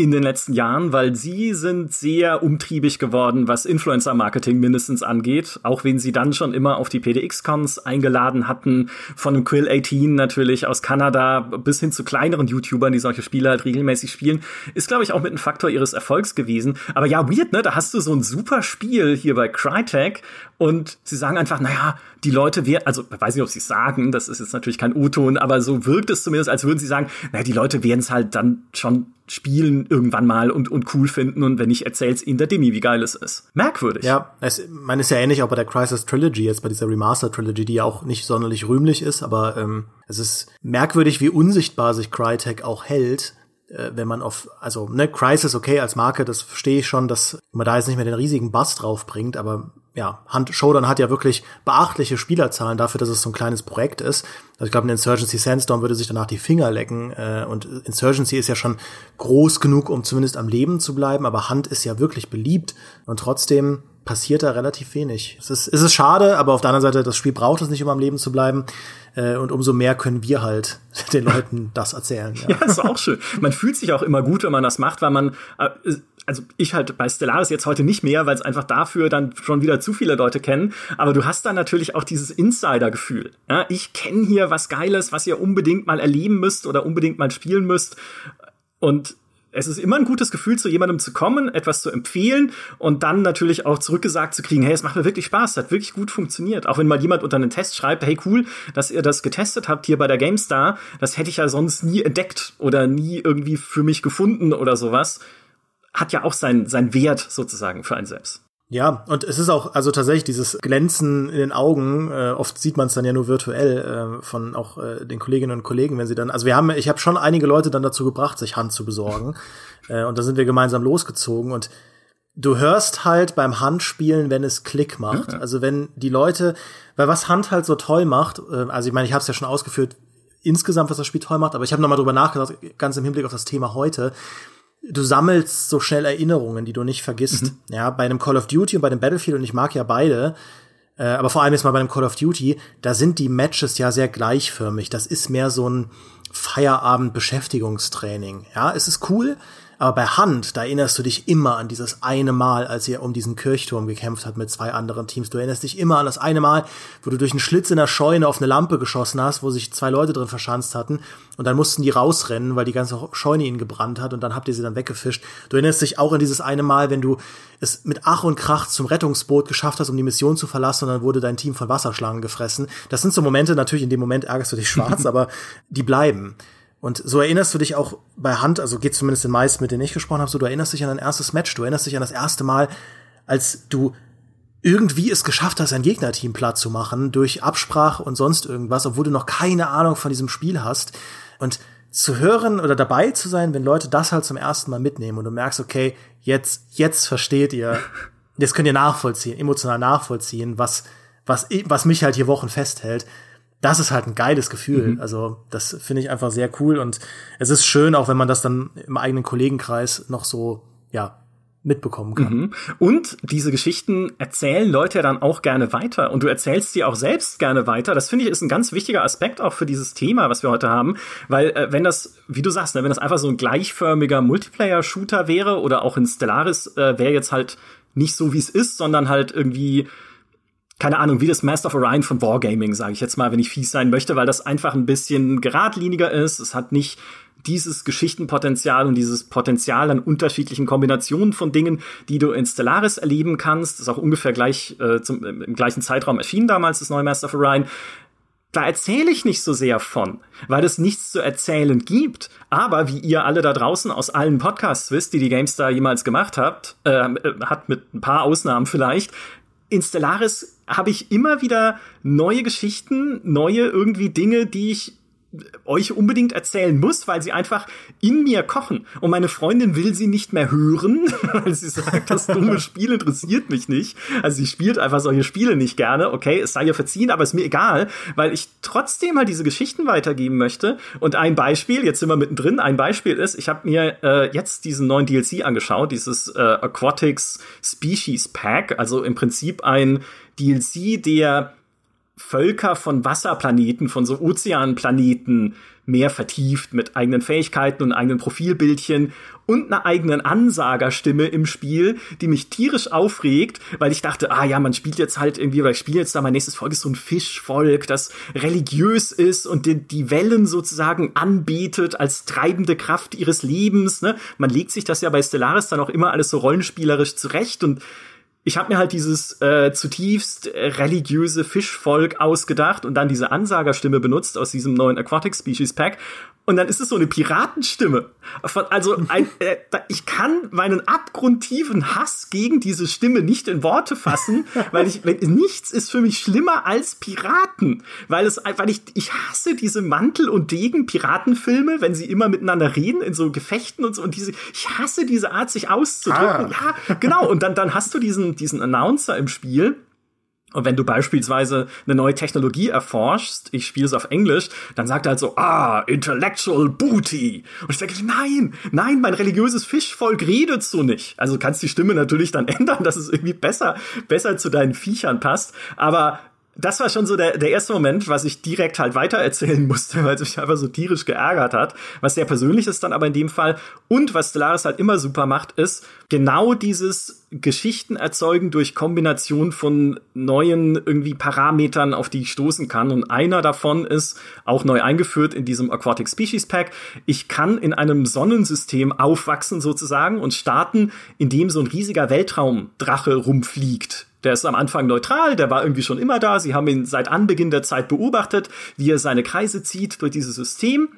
in den letzten Jahren, weil sie sind sehr umtriebig geworden, was Influencer-Marketing mindestens angeht, auch wenn sie dann schon immer auf die PDX-Cons eingeladen hatten, von dem Quill 18 natürlich aus Kanada bis hin zu kleineren YouTubern, die solche Spiele halt regelmäßig spielen, ist, glaube ich, auch mit ein Faktor ihres Erfolgs gewesen. Aber ja, weird, ne? Da hast du so ein super Spiel hier bei Crytek und sie sagen einfach, naja, die Leute werden, also weiß nicht, ob sie es sagen, das ist jetzt natürlich kein U-Ton, aber so wirkt es zumindest, als würden sie sagen, naja, die Leute werden es halt dann schon spielen irgendwann mal und, und cool finden und wenn ich erzähl's ihnen der Demi, wie geil es ist. Merkwürdig. Ja, es, man ist ja ähnlich auch bei der Crisis Trilogy, jetzt bei dieser Remaster Trilogy, die ja auch nicht sonderlich rühmlich ist, aber ähm, es ist merkwürdig, wie unsichtbar sich Crytek auch hält äh, wenn man auf, also ne, Crisis okay als Marke, das verstehe ich schon, dass man da jetzt nicht mehr den riesigen Bass drauf bringt, aber ja, Hand Showdown hat ja wirklich beachtliche Spielerzahlen dafür, dass es so ein kleines Projekt ist. Also ich glaube, ein Insurgency Sandstorm würde sich danach die Finger lecken. Äh, und Insurgency ist ja schon groß genug, um zumindest am Leben zu bleiben, aber Hand ist ja wirklich beliebt. Und trotzdem passiert da relativ wenig. Es ist, es ist schade, aber auf der anderen Seite, das Spiel braucht es nicht, um am Leben zu bleiben. Äh, und umso mehr können wir halt den Leuten das erzählen. Ja. ja, ist auch schön. Man fühlt sich auch immer gut, wenn man das macht, weil man, äh, also ich halt bei Stellaris jetzt heute nicht mehr, weil es einfach dafür dann schon wieder zu viele Leute kennen. Aber du hast dann natürlich auch dieses Insider-Gefühl. Ja, ich kenne hier was Geiles, was ihr unbedingt mal erleben müsst oder unbedingt mal spielen müsst Und es ist immer ein gutes Gefühl, zu jemandem zu kommen, etwas zu empfehlen und dann natürlich auch zurückgesagt zu kriegen, hey, es macht mir wirklich Spaß, hat wirklich gut funktioniert. Auch wenn mal jemand unter einen Test schreibt, hey, cool, dass ihr das getestet habt hier bei der GameStar, das hätte ich ja sonst nie entdeckt oder nie irgendwie für mich gefunden oder sowas, hat ja auch seinen sein Wert sozusagen für einen selbst. Ja, und es ist auch, also tatsächlich dieses Glänzen in den Augen, äh, oft sieht man es dann ja nur virtuell äh, von auch äh, den Kolleginnen und Kollegen, wenn sie dann, also wir haben, ich habe schon einige Leute dann dazu gebracht, sich Hand zu besorgen. äh, und da sind wir gemeinsam losgezogen und du hörst halt beim Handspielen, wenn es Klick macht. Mhm. Also wenn die Leute, weil was Hand halt so toll macht, äh, also ich meine, ich habe es ja schon ausgeführt, insgesamt, was das Spiel toll macht, aber ich habe nochmal drüber nachgedacht, ganz im Hinblick auf das Thema heute du sammelst so schnell Erinnerungen, die du nicht vergisst. Mhm. Ja, bei einem Call of Duty und bei dem Battlefield, und ich mag ja beide, äh, aber vor allem jetzt mal bei einem Call of Duty, da sind die Matches ja sehr gleichförmig. Das ist mehr so ein Feierabend-Beschäftigungstraining. Ja, es ist cool, aber bei Hand, da erinnerst du dich immer an dieses eine Mal, als ihr um diesen Kirchturm gekämpft habt mit zwei anderen Teams. Du erinnerst dich immer an das eine Mal, wo du durch einen Schlitz in der Scheune auf eine Lampe geschossen hast, wo sich zwei Leute drin verschanzt hatten. Und dann mussten die rausrennen, weil die ganze Scheune ihnen gebrannt hat. Und dann habt ihr sie dann weggefischt. Du erinnerst dich auch an dieses eine Mal, wenn du es mit Ach und Krach zum Rettungsboot geschafft hast, um die Mission zu verlassen. Und dann wurde dein Team von Wasserschlangen gefressen. Das sind so Momente, natürlich in dem Moment ärgerst du dich schwarz, aber die bleiben. Und so erinnerst du dich auch bei Hand, also geht zumindest den meisten, mit denen ich gesprochen habe, so du erinnerst dich an dein erstes Match, du erinnerst dich an das erste Mal, als du irgendwie es geschafft hast, ein Gegnerteam platt zu machen durch Absprache und sonst irgendwas, obwohl du noch keine Ahnung von diesem Spiel hast. Und zu hören oder dabei zu sein, wenn Leute das halt zum ersten Mal mitnehmen und du merkst, okay, jetzt, jetzt versteht ihr, jetzt könnt ihr nachvollziehen, emotional nachvollziehen, was, was, was mich halt hier Wochen festhält das ist halt ein geiles Gefühl. Mhm. Also das finde ich einfach sehr cool und es ist schön, auch wenn man das dann im eigenen Kollegenkreis noch so, ja, mitbekommen kann. Mhm. Und diese Geschichten erzählen Leute ja dann auch gerne weiter und du erzählst sie auch selbst gerne weiter. Das finde ich ist ein ganz wichtiger Aspekt auch für dieses Thema, was wir heute haben, weil äh, wenn das, wie du sagst, ne, wenn das einfach so ein gleichförmiger Multiplayer-Shooter wäre oder auch in Stellaris äh, wäre jetzt halt nicht so wie es ist, sondern halt irgendwie keine Ahnung, wie das Master of Orion von Wargaming, sage ich jetzt mal, wenn ich fies sein möchte, weil das einfach ein bisschen geradliniger ist. Es hat nicht dieses Geschichtenpotenzial und dieses Potenzial an unterschiedlichen Kombinationen von Dingen, die du in Stellaris erleben kannst. Das ist auch ungefähr gleich äh, zum, im gleichen Zeitraum erschienen damals, das neue Master of Orion. Da erzähle ich nicht so sehr von, weil es nichts zu erzählen gibt. Aber wie ihr alle da draußen aus allen Podcasts wisst, die die GameStar jemals gemacht habt, äh, hat mit ein paar Ausnahmen vielleicht, in Stellaris habe ich immer wieder neue Geschichten, neue irgendwie Dinge, die ich euch unbedingt erzählen muss, weil sie einfach in mir kochen. Und meine Freundin will sie nicht mehr hören, weil sie sagt, das dumme Spiel interessiert mich nicht. Also sie spielt einfach solche Spiele nicht gerne. Okay, es sei ihr verziehen, aber ist mir egal, weil ich trotzdem mal diese Geschichten weitergeben möchte. Und ein Beispiel, jetzt sind wir mittendrin, ein Beispiel ist, ich habe mir äh, jetzt diesen neuen DLC angeschaut, dieses äh, Aquatics Species Pack, also im Prinzip ein DLC, der Völker von Wasserplaneten, von so Ozeanplaneten mehr vertieft mit eigenen Fähigkeiten und eigenen Profilbildchen und einer eigenen Ansagerstimme im Spiel, die mich tierisch aufregt, weil ich dachte, ah ja, man spielt jetzt halt irgendwie, oder ich spiele jetzt da, mein nächstes Volk ist so ein Fischvolk, das religiös ist und die, die Wellen sozusagen anbetet als treibende Kraft ihres Lebens. Ne? Man legt sich das ja bei Stellaris dann auch immer alles so rollenspielerisch zurecht und ich habe mir halt dieses äh, zutiefst äh, religiöse Fischvolk ausgedacht und dann diese Ansagerstimme benutzt aus diesem neuen Aquatic Species Pack und dann ist es so eine Piratenstimme. Also ein, äh, ich kann meinen abgrundtiefen Hass gegen diese Stimme nicht in Worte fassen, weil ich weil nichts ist für mich schlimmer als Piraten, weil es weil ich ich hasse diese Mantel und Degen Piratenfilme, wenn sie immer miteinander reden in so Gefechten und so und diese ich hasse diese Art sich auszudrücken. Ah. Ja, genau und dann dann hast du diesen diesen Announcer im Spiel und wenn du beispielsweise eine neue Technologie erforschst, ich spiele es auf Englisch, dann sagt er halt so, ah, intellectual booty. Und ich denke, nein, nein, mein religiöses Fischvolk redet so nicht. Also kannst die Stimme natürlich dann ändern, dass es irgendwie besser, besser zu deinen Viechern passt. Aber das war schon so der, der erste Moment, was ich direkt halt weitererzählen musste, weil es mich einfach so tierisch geärgert hat. Was sehr persönlich ist dann aber in dem Fall. Und was Stellaris halt immer super macht, ist genau dieses Geschichten erzeugen durch Kombination von neuen irgendwie Parametern, auf die ich stoßen kann. Und einer davon ist auch neu eingeführt in diesem Aquatic Species Pack. Ich kann in einem Sonnensystem aufwachsen sozusagen und starten, indem so ein riesiger Weltraumdrache rumfliegt der ist am Anfang neutral, der war irgendwie schon immer da. Sie haben ihn seit Anbeginn der Zeit beobachtet, wie er seine Kreise zieht durch dieses System.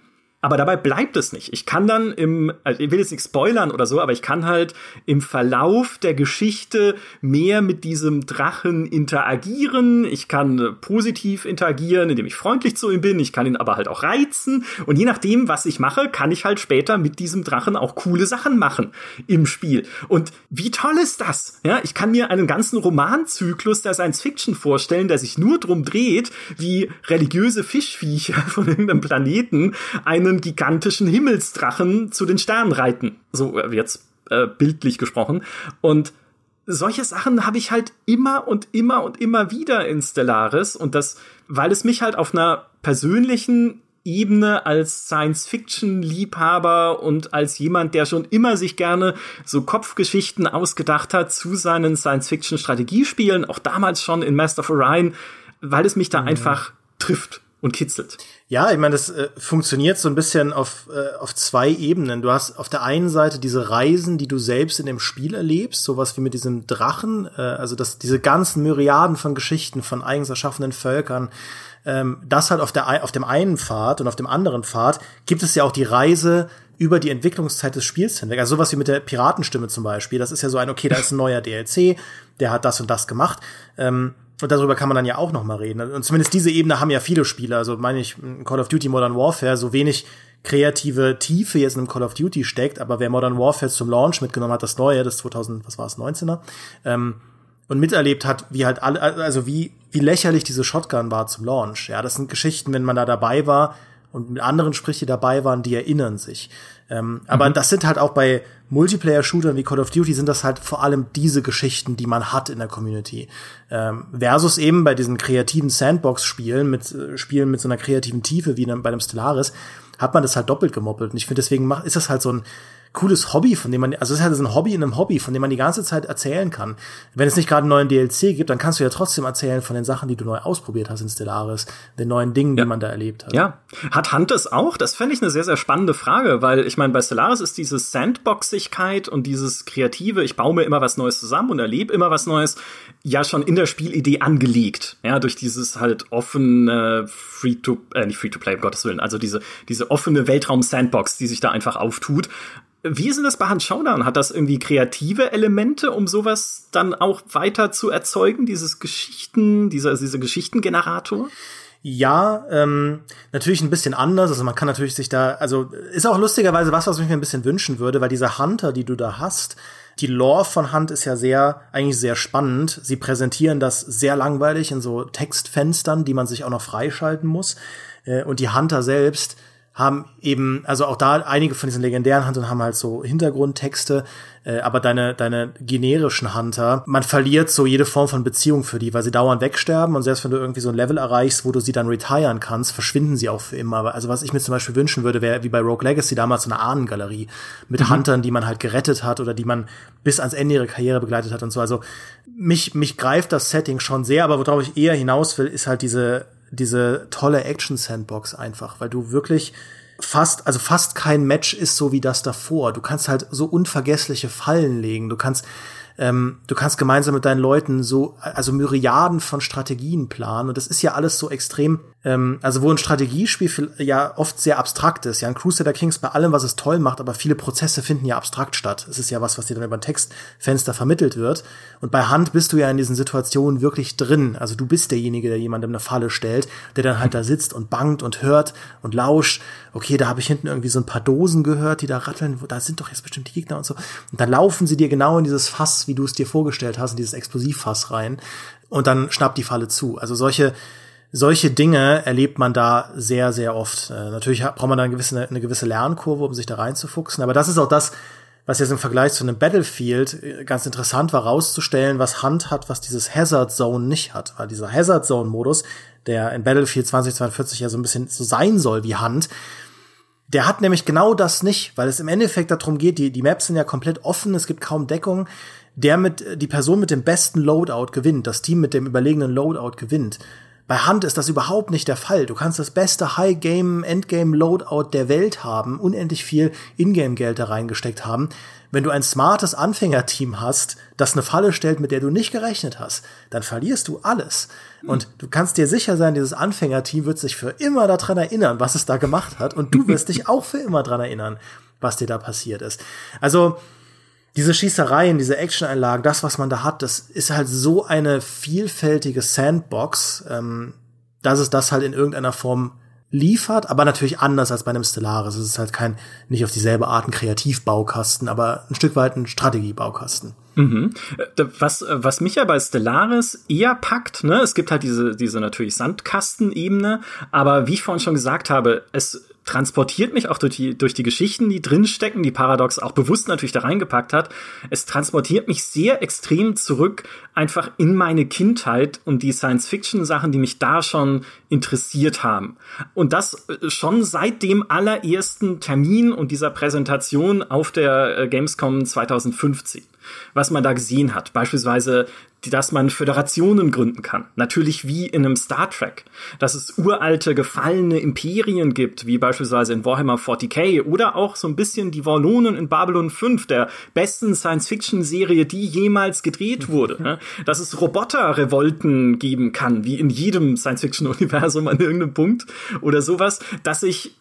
Aber dabei bleibt es nicht. Ich kann dann im, also ich will jetzt nicht spoilern oder so, aber ich kann halt im Verlauf der Geschichte mehr mit diesem Drachen interagieren. Ich kann positiv interagieren, indem ich freundlich zu ihm bin. Ich kann ihn aber halt auch reizen. Und je nachdem, was ich mache, kann ich halt später mit diesem Drachen auch coole Sachen machen im Spiel. Und wie toll ist das? Ja, ich kann mir einen ganzen Romanzyklus der Science Fiction vorstellen, der sich nur drum dreht, wie religiöse Fischviecher von irgendeinem Planeten einen einen gigantischen Himmelsdrachen zu den Sternen reiten. So äh, jetzt äh, bildlich gesprochen. Und solche Sachen habe ich halt immer und immer und immer wieder in Stellaris und das, weil es mich halt auf einer persönlichen Ebene als Science-Fiction-Liebhaber und als jemand, der schon immer sich gerne so Kopfgeschichten ausgedacht hat zu seinen Science-Fiction-Strategiespielen, auch damals schon in Master of Orion, weil es mich da mhm. einfach trifft und kitzelt. Ja, ich meine, das äh, funktioniert so ein bisschen auf, äh, auf zwei Ebenen. Du hast auf der einen Seite diese Reisen, die du selbst in dem Spiel erlebst, sowas wie mit diesem Drachen, äh, also das, diese ganzen Myriaden von Geschichten von eigens erschaffenen Völkern. Ähm, das halt auf, der, auf dem einen Pfad und auf dem anderen Pfad gibt es ja auch die Reise über die Entwicklungszeit des Spiels hinweg. Also sowas wie mit der Piratenstimme zum Beispiel. Das ist ja so ein, okay, da ist ein neuer DLC, der hat das und das gemacht. Ähm, und darüber kann man dann ja auch noch mal reden. Und zumindest diese Ebene haben ja viele Spieler. Also meine ich, Call of Duty Modern Warfare, so wenig kreative Tiefe jetzt in einem Call of Duty steckt, aber wer Modern Warfare zum Launch mitgenommen hat, das neue, das 2000, was war es, 19er, ähm, und miterlebt hat, wie halt alle, also wie, wie lächerlich diese Shotgun war zum Launch. Ja, das sind Geschichten, wenn man da dabei war und mit anderen spricht, die dabei waren, die erinnern sich. Ähm, mhm. Aber das sind halt auch bei Multiplayer-Shootern wie Call of Duty sind das halt vor allem diese Geschichten, die man hat in der Community. Ähm, versus eben bei diesen kreativen Sandbox-Spielen mit äh, Spielen mit so einer kreativen Tiefe wie bei einem Stellaris hat man das halt doppelt gemoppelt. Und ich finde, deswegen macht, ist das halt so ein cooles Hobby, von dem man, also es ist halt so ein Hobby in einem Hobby, von dem man die ganze Zeit erzählen kann. Wenn es nicht gerade einen neuen DLC gibt, dann kannst du ja trotzdem erzählen von den Sachen, die du neu ausprobiert hast in Stellaris, den neuen Dingen, ja. die man da erlebt hat. Ja. Hat Hunt es auch? Das fände ich eine sehr, sehr spannende Frage, weil ich meine, bei Stellaris ist diese Sandboxigkeit und dieses Kreative, ich baue mir immer was Neues zusammen und erlebe immer was Neues, ja schon in der Spielidee angelegt. Ja, durch dieses halt offene Free-to, äh, nicht Free-to-Play, um Gottes Willen, also diese, diese offene Weltraum-Sandbox, die sich da einfach auftut. Wie ist denn das bei Hans Showdown? Hat das irgendwie kreative Elemente, um sowas dann auch weiter zu erzeugen, dieses Geschichten, dieser, dieser Geschichtengenerator? Ja, ähm, natürlich ein bisschen anders. Also man kann natürlich sich da, also ist auch lustigerweise was, was ich mir ein bisschen wünschen würde, weil diese Hunter, die du da hast, die Lore von Hunt ist ja sehr, eigentlich sehr spannend. Sie präsentieren das sehr langweilig in so Textfenstern, die man sich auch noch freischalten muss. Äh, und die Hunter selbst haben eben, also auch da einige von diesen legendären Huntern haben halt so Hintergrundtexte, äh, aber deine, deine generischen Hunter, man verliert so jede Form von Beziehung für die, weil sie dauernd wegsterben und selbst wenn du irgendwie so ein Level erreichst, wo du sie dann retiren kannst, verschwinden sie auch für immer. Also was ich mir zum Beispiel wünschen würde, wäre wie bei Rogue Legacy damals so eine Ahnengalerie mit mhm. Huntern, die man halt gerettet hat oder die man bis ans Ende ihrer Karriere begleitet hat und so. Also mich, mich greift das Setting schon sehr, aber worauf ich eher hinaus will, ist halt diese diese tolle Action-Sandbox einfach, weil du wirklich fast, also fast kein Match ist so wie das davor. Du kannst halt so unvergessliche Fallen legen. Du kannst ähm, du kannst gemeinsam mit deinen Leuten so, also Myriaden von Strategien planen. Und das ist ja alles so extrem, ähm, also wo ein Strategiespiel ja oft sehr abstrakt ist. Ja, ein Crusader Kings bei allem, was es toll macht, aber viele Prozesse finden ja abstrakt statt. Es ist ja was, was dir dann über ein Textfenster vermittelt wird. Und bei Hand bist du ja in diesen Situationen wirklich drin. Also du bist derjenige, der jemandem eine Falle stellt, der dann halt da sitzt und bangt und hört und lauscht. Okay, da habe ich hinten irgendwie so ein paar Dosen gehört, die da ratteln. Da sind doch jetzt bestimmt die Gegner und so. Und dann laufen sie dir genau in dieses Fass wie du es dir vorgestellt hast, in dieses Explosivfass rein und dann schnappt die Falle zu. Also solche solche Dinge erlebt man da sehr, sehr oft. Äh, natürlich braucht man da eine gewisse, eine gewisse Lernkurve, um sich da reinzufuchsen. Aber das ist auch das, was jetzt im Vergleich zu einem Battlefield äh, ganz interessant war, rauszustellen, was Hand hat, was dieses Hazard Zone nicht hat. Weil dieser Hazard Zone Modus, der in Battlefield 2042 ja so ein bisschen so sein soll wie Hand, der hat nämlich genau das nicht, weil es im Endeffekt darum geht, die, die Maps sind ja komplett offen, es gibt kaum Deckung. Der mit, die Person mit dem besten Loadout gewinnt, das Team mit dem überlegenen Loadout gewinnt. Bei Hand ist das überhaupt nicht der Fall. Du kannst das beste High-Game, Endgame-Loadout der Welt haben, unendlich viel Ingame-Geld da reingesteckt haben. Wenn du ein smartes Anfängerteam hast, das eine Falle stellt, mit der du nicht gerechnet hast, dann verlierst du alles. Und du kannst dir sicher sein, dieses Anfängerteam wird sich für immer daran erinnern, was es da gemacht hat. Und du wirst dich auch für immer daran erinnern, was dir da passiert ist. Also, diese Schießereien, diese Action-Einlagen, das, was man da hat, das ist halt so eine vielfältige Sandbox, ähm, dass es das halt in irgendeiner Form liefert, aber natürlich anders als bei einem Stellaris. Es ist halt kein, nicht auf dieselbe Art ein Kreativbaukasten, aber ein Stück weit ein Strategiebaukasten. Mhm. Äh, was, äh, was mich ja bei Stellaris eher packt, ne, es gibt halt diese, diese natürlich Sandkastenebene, aber wie ich vorhin schon gesagt habe, es transportiert mich auch durch die, durch die Geschichten, die drinstecken, die Paradox auch bewusst natürlich da reingepackt hat. Es transportiert mich sehr extrem zurück einfach in meine Kindheit und die Science-Fiction-Sachen, die mich da schon interessiert haben. Und das äh, schon seit dem allerersten Termin und dieser Präsentation auf der äh, Gamescom 2015 was man da gesehen hat. Beispielsweise dass man Föderationen gründen kann. Natürlich wie in einem Star Trek. Dass es uralte, gefallene Imperien gibt, wie beispielsweise in Warhammer 40k oder auch so ein bisschen die Wallonen in Babylon 5, der besten Science-Fiction-Serie, die jemals gedreht wurde. Ne? Dass es Roboter-Revolten geben kann, wie in jedem Science-Fiction-Universum an irgendeinem Punkt oder sowas. Dass ich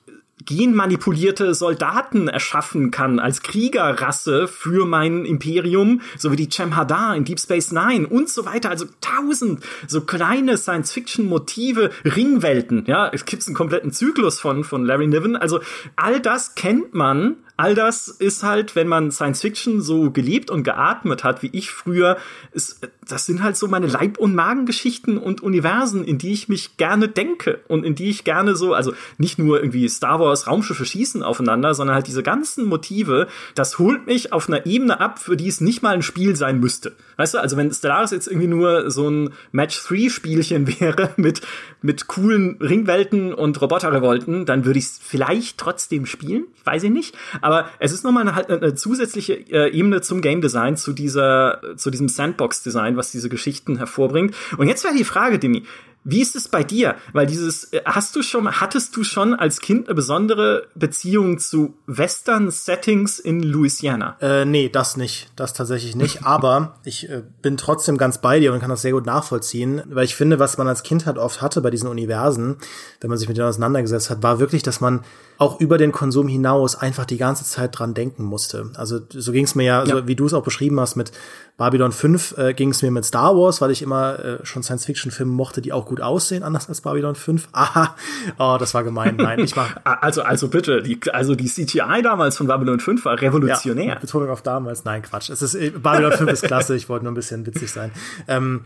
genmanipulierte Soldaten erschaffen kann als Kriegerrasse für mein Imperium, so wie die Chemhadar in Deep Space Nine und so weiter. Also tausend so kleine Science-Fiction-Motive, Ringwelten. Ja, es gibt einen kompletten Zyklus von, von Larry Niven. Also all das kennt man all das ist halt, wenn man Science Fiction so gelebt und geatmet hat, wie ich früher, ist, das sind halt so meine Leib- und Magengeschichten und Universen, in die ich mich gerne denke und in die ich gerne so, also nicht nur irgendwie Star Wars Raumschiffe schießen aufeinander, sondern halt diese ganzen Motive, das holt mich auf einer Ebene ab, für die es nicht mal ein Spiel sein müsste. Weißt du, also wenn Stellaris jetzt irgendwie nur so ein Match-3-Spielchen wäre mit, mit coolen Ringwelten und Roboterrevolten, dann würde ich es vielleicht trotzdem spielen, weiß ich nicht. Aber es ist nochmal eine, eine zusätzliche äh, Ebene zum Game Design, zu dieser, zu diesem Sandbox-Design, was diese Geschichten hervorbringt. Und jetzt wäre die Frage, Demi, wie ist es bei dir? Weil dieses, äh, hast du schon, hattest du schon als Kind eine besondere Beziehung zu Western-Settings in Louisiana? Äh, nee, das nicht. Das tatsächlich nicht. Aber ich äh, bin trotzdem ganz bei dir und kann das sehr gut nachvollziehen, weil ich finde, was man als Kind halt oft hatte bei diesen Universen, wenn man sich mit denen auseinandergesetzt hat, war wirklich, dass man auch über den Konsum hinaus einfach die ganze Zeit dran denken musste. Also so ging es mir ja, ja. So, wie du es auch beschrieben hast, mit Babylon 5 äh, ging es mir mit Star Wars, weil ich immer äh, schon Science-Fiction-Filme mochte, die auch gut aussehen, anders als Babylon 5. Aha, oh, das war gemein. Nein, ich war. also, also bitte, die, also die CGI damals von Babylon 5 war revolutionär. Ja, Betonung auf damals. Nein, Quatsch. Es ist, äh, Babylon 5 ist klasse, ich wollte nur ein bisschen witzig sein. Ähm,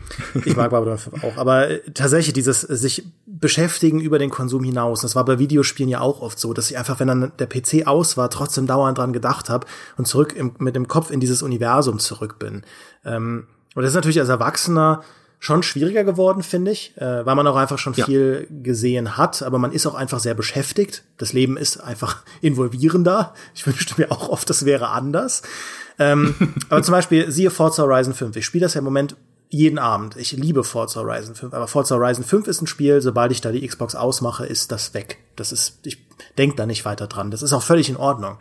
ich mag Babylon 5 auch. Aber äh, tatsächlich dieses sich beschäftigen über den Konsum hinaus. Das war bei Videospielen ja auch oft so, dass ich einfach, wenn dann der PC aus war, trotzdem dauernd dran gedacht habe und zurück im, mit dem Kopf in dieses Universum zurück bin. Ähm, und das ist natürlich als Erwachsener schon schwieriger geworden, finde ich, äh, weil man auch einfach schon ja. viel gesehen hat, aber man ist auch einfach sehr beschäftigt. Das Leben ist einfach involvierender. Ich wünschte mir auch oft, das wäre anders. Ähm, aber zum Beispiel, siehe Forza Horizon 5. Ich spiele das ja im Moment jeden Abend. Ich liebe Forza Horizon 5, aber Forza Horizon 5 ist ein Spiel, sobald ich da die Xbox ausmache, ist das weg. Das ist, ich denk da nicht weiter dran. Das ist auch völlig in Ordnung.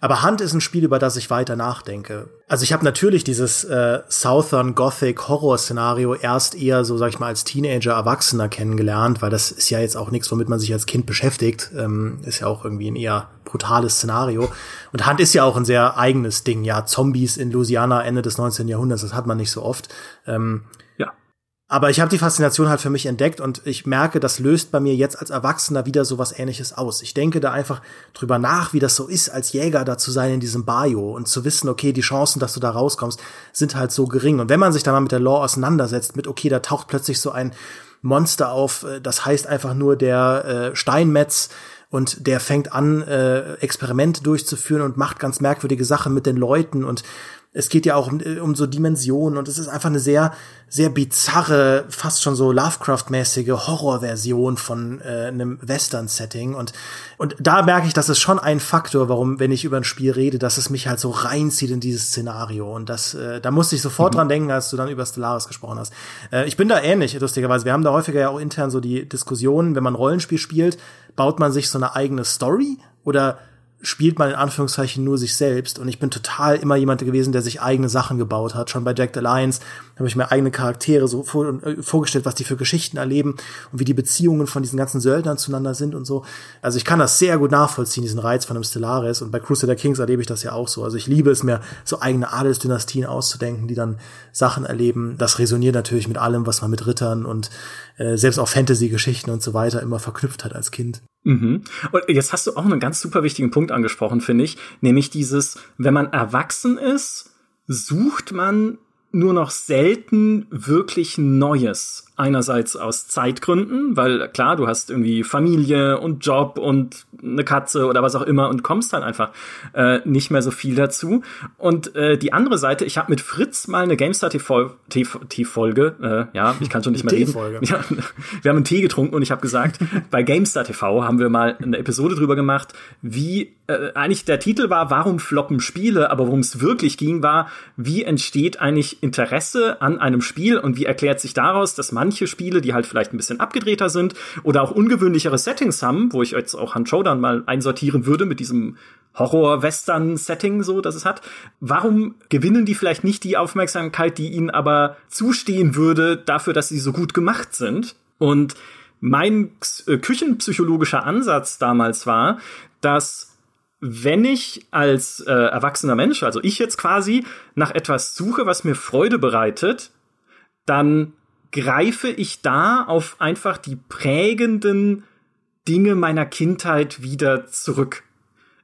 Aber Hand ist ein Spiel, über das ich weiter nachdenke. Also ich habe natürlich dieses äh, Southern Gothic Horror Szenario erst eher so, sag ich mal, als Teenager, Erwachsener kennengelernt, weil das ist ja jetzt auch nichts, womit man sich als Kind beschäftigt. Ähm, ist ja auch irgendwie ein eher brutales Szenario. Und Hand ist ja auch ein sehr eigenes Ding. Ja, Zombies in Louisiana Ende des 19. Jahrhunderts, das hat man nicht so oft. Ähm, aber ich habe die Faszination halt für mich entdeckt und ich merke, das löst bei mir jetzt als Erwachsener wieder so was ähnliches aus. Ich denke da einfach drüber nach, wie das so ist, als Jäger da zu sein in diesem Bio und zu wissen, okay, die Chancen, dass du da rauskommst, sind halt so gering. Und wenn man sich dann mal mit der Lore auseinandersetzt, mit, okay, da taucht plötzlich so ein Monster auf, äh, das heißt einfach nur der äh, Steinmetz und der fängt an, äh, Experimente durchzuführen und macht ganz merkwürdige Sachen mit den Leuten und es geht ja auch um, um so Dimensionen und es ist einfach eine sehr, sehr bizarre, fast schon so Lovecraft-mäßige Horrorversion von äh, einem Western-Setting. Und, und da merke ich, das ist schon ein Faktor, warum, wenn ich über ein Spiel rede, dass es mich halt so reinzieht in dieses Szenario. Und das, äh, da musste ich sofort mhm. dran denken, als du dann über Stellaris gesprochen hast. Äh, ich bin da ähnlich, lustigerweise. Wir haben da häufiger ja auch intern so die Diskussionen, wenn man Rollenspiel spielt, baut man sich so eine eigene Story oder spielt man in Anführungszeichen nur sich selbst. Und ich bin total immer jemand gewesen, der sich eigene Sachen gebaut hat. Schon bei Jack the Lions habe ich mir eigene Charaktere so vor, äh, vorgestellt, was die für Geschichten erleben und wie die Beziehungen von diesen ganzen Söldnern zueinander sind und so. Also ich kann das sehr gut nachvollziehen, diesen Reiz von einem Stellaris. Und bei Crusader Kings erlebe ich das ja auch so. Also ich liebe es mir, so eigene Adelsdynastien auszudenken, die dann Sachen erleben. Das resoniert natürlich mit allem, was man mit Rittern und äh, selbst auch Fantasy-Geschichten und so weiter immer verknüpft hat als Kind. Mhm. Und jetzt hast du auch einen ganz super wichtigen Punkt angesprochen, finde ich, nämlich dieses, wenn man erwachsen ist, sucht man nur noch selten wirklich Neues einerseits aus Zeitgründen, weil klar, du hast irgendwie Familie und Job und eine Katze oder was auch immer und kommst dann einfach äh, nicht mehr so viel dazu. Und äh, die andere Seite, ich habe mit Fritz mal eine GameStar TV, Folge, äh, ja, ich kann schon nicht mehr reden. Ja, wir haben einen Tee getrunken und ich habe gesagt, bei GameStar TV haben wir mal eine Episode drüber gemacht, wie äh, eigentlich der Titel war, warum floppen Spiele, aber worum es wirklich ging, war, wie entsteht eigentlich Interesse an einem Spiel und wie erklärt sich daraus, dass man manche Spiele, die halt vielleicht ein bisschen abgedrehter sind oder auch ungewöhnlichere Settings haben, wo ich jetzt auch Han Showdown mal einsortieren würde mit diesem Horror-Western-Setting, so dass es hat. Warum gewinnen die vielleicht nicht die Aufmerksamkeit, die ihnen aber zustehen würde, dafür, dass sie so gut gemacht sind? Und mein äh, küchenpsychologischer Ansatz damals war, dass wenn ich als äh, erwachsener Mensch, also ich jetzt quasi, nach etwas suche, was mir Freude bereitet, dann greife ich da auf einfach die prägenden Dinge meiner Kindheit wieder zurück.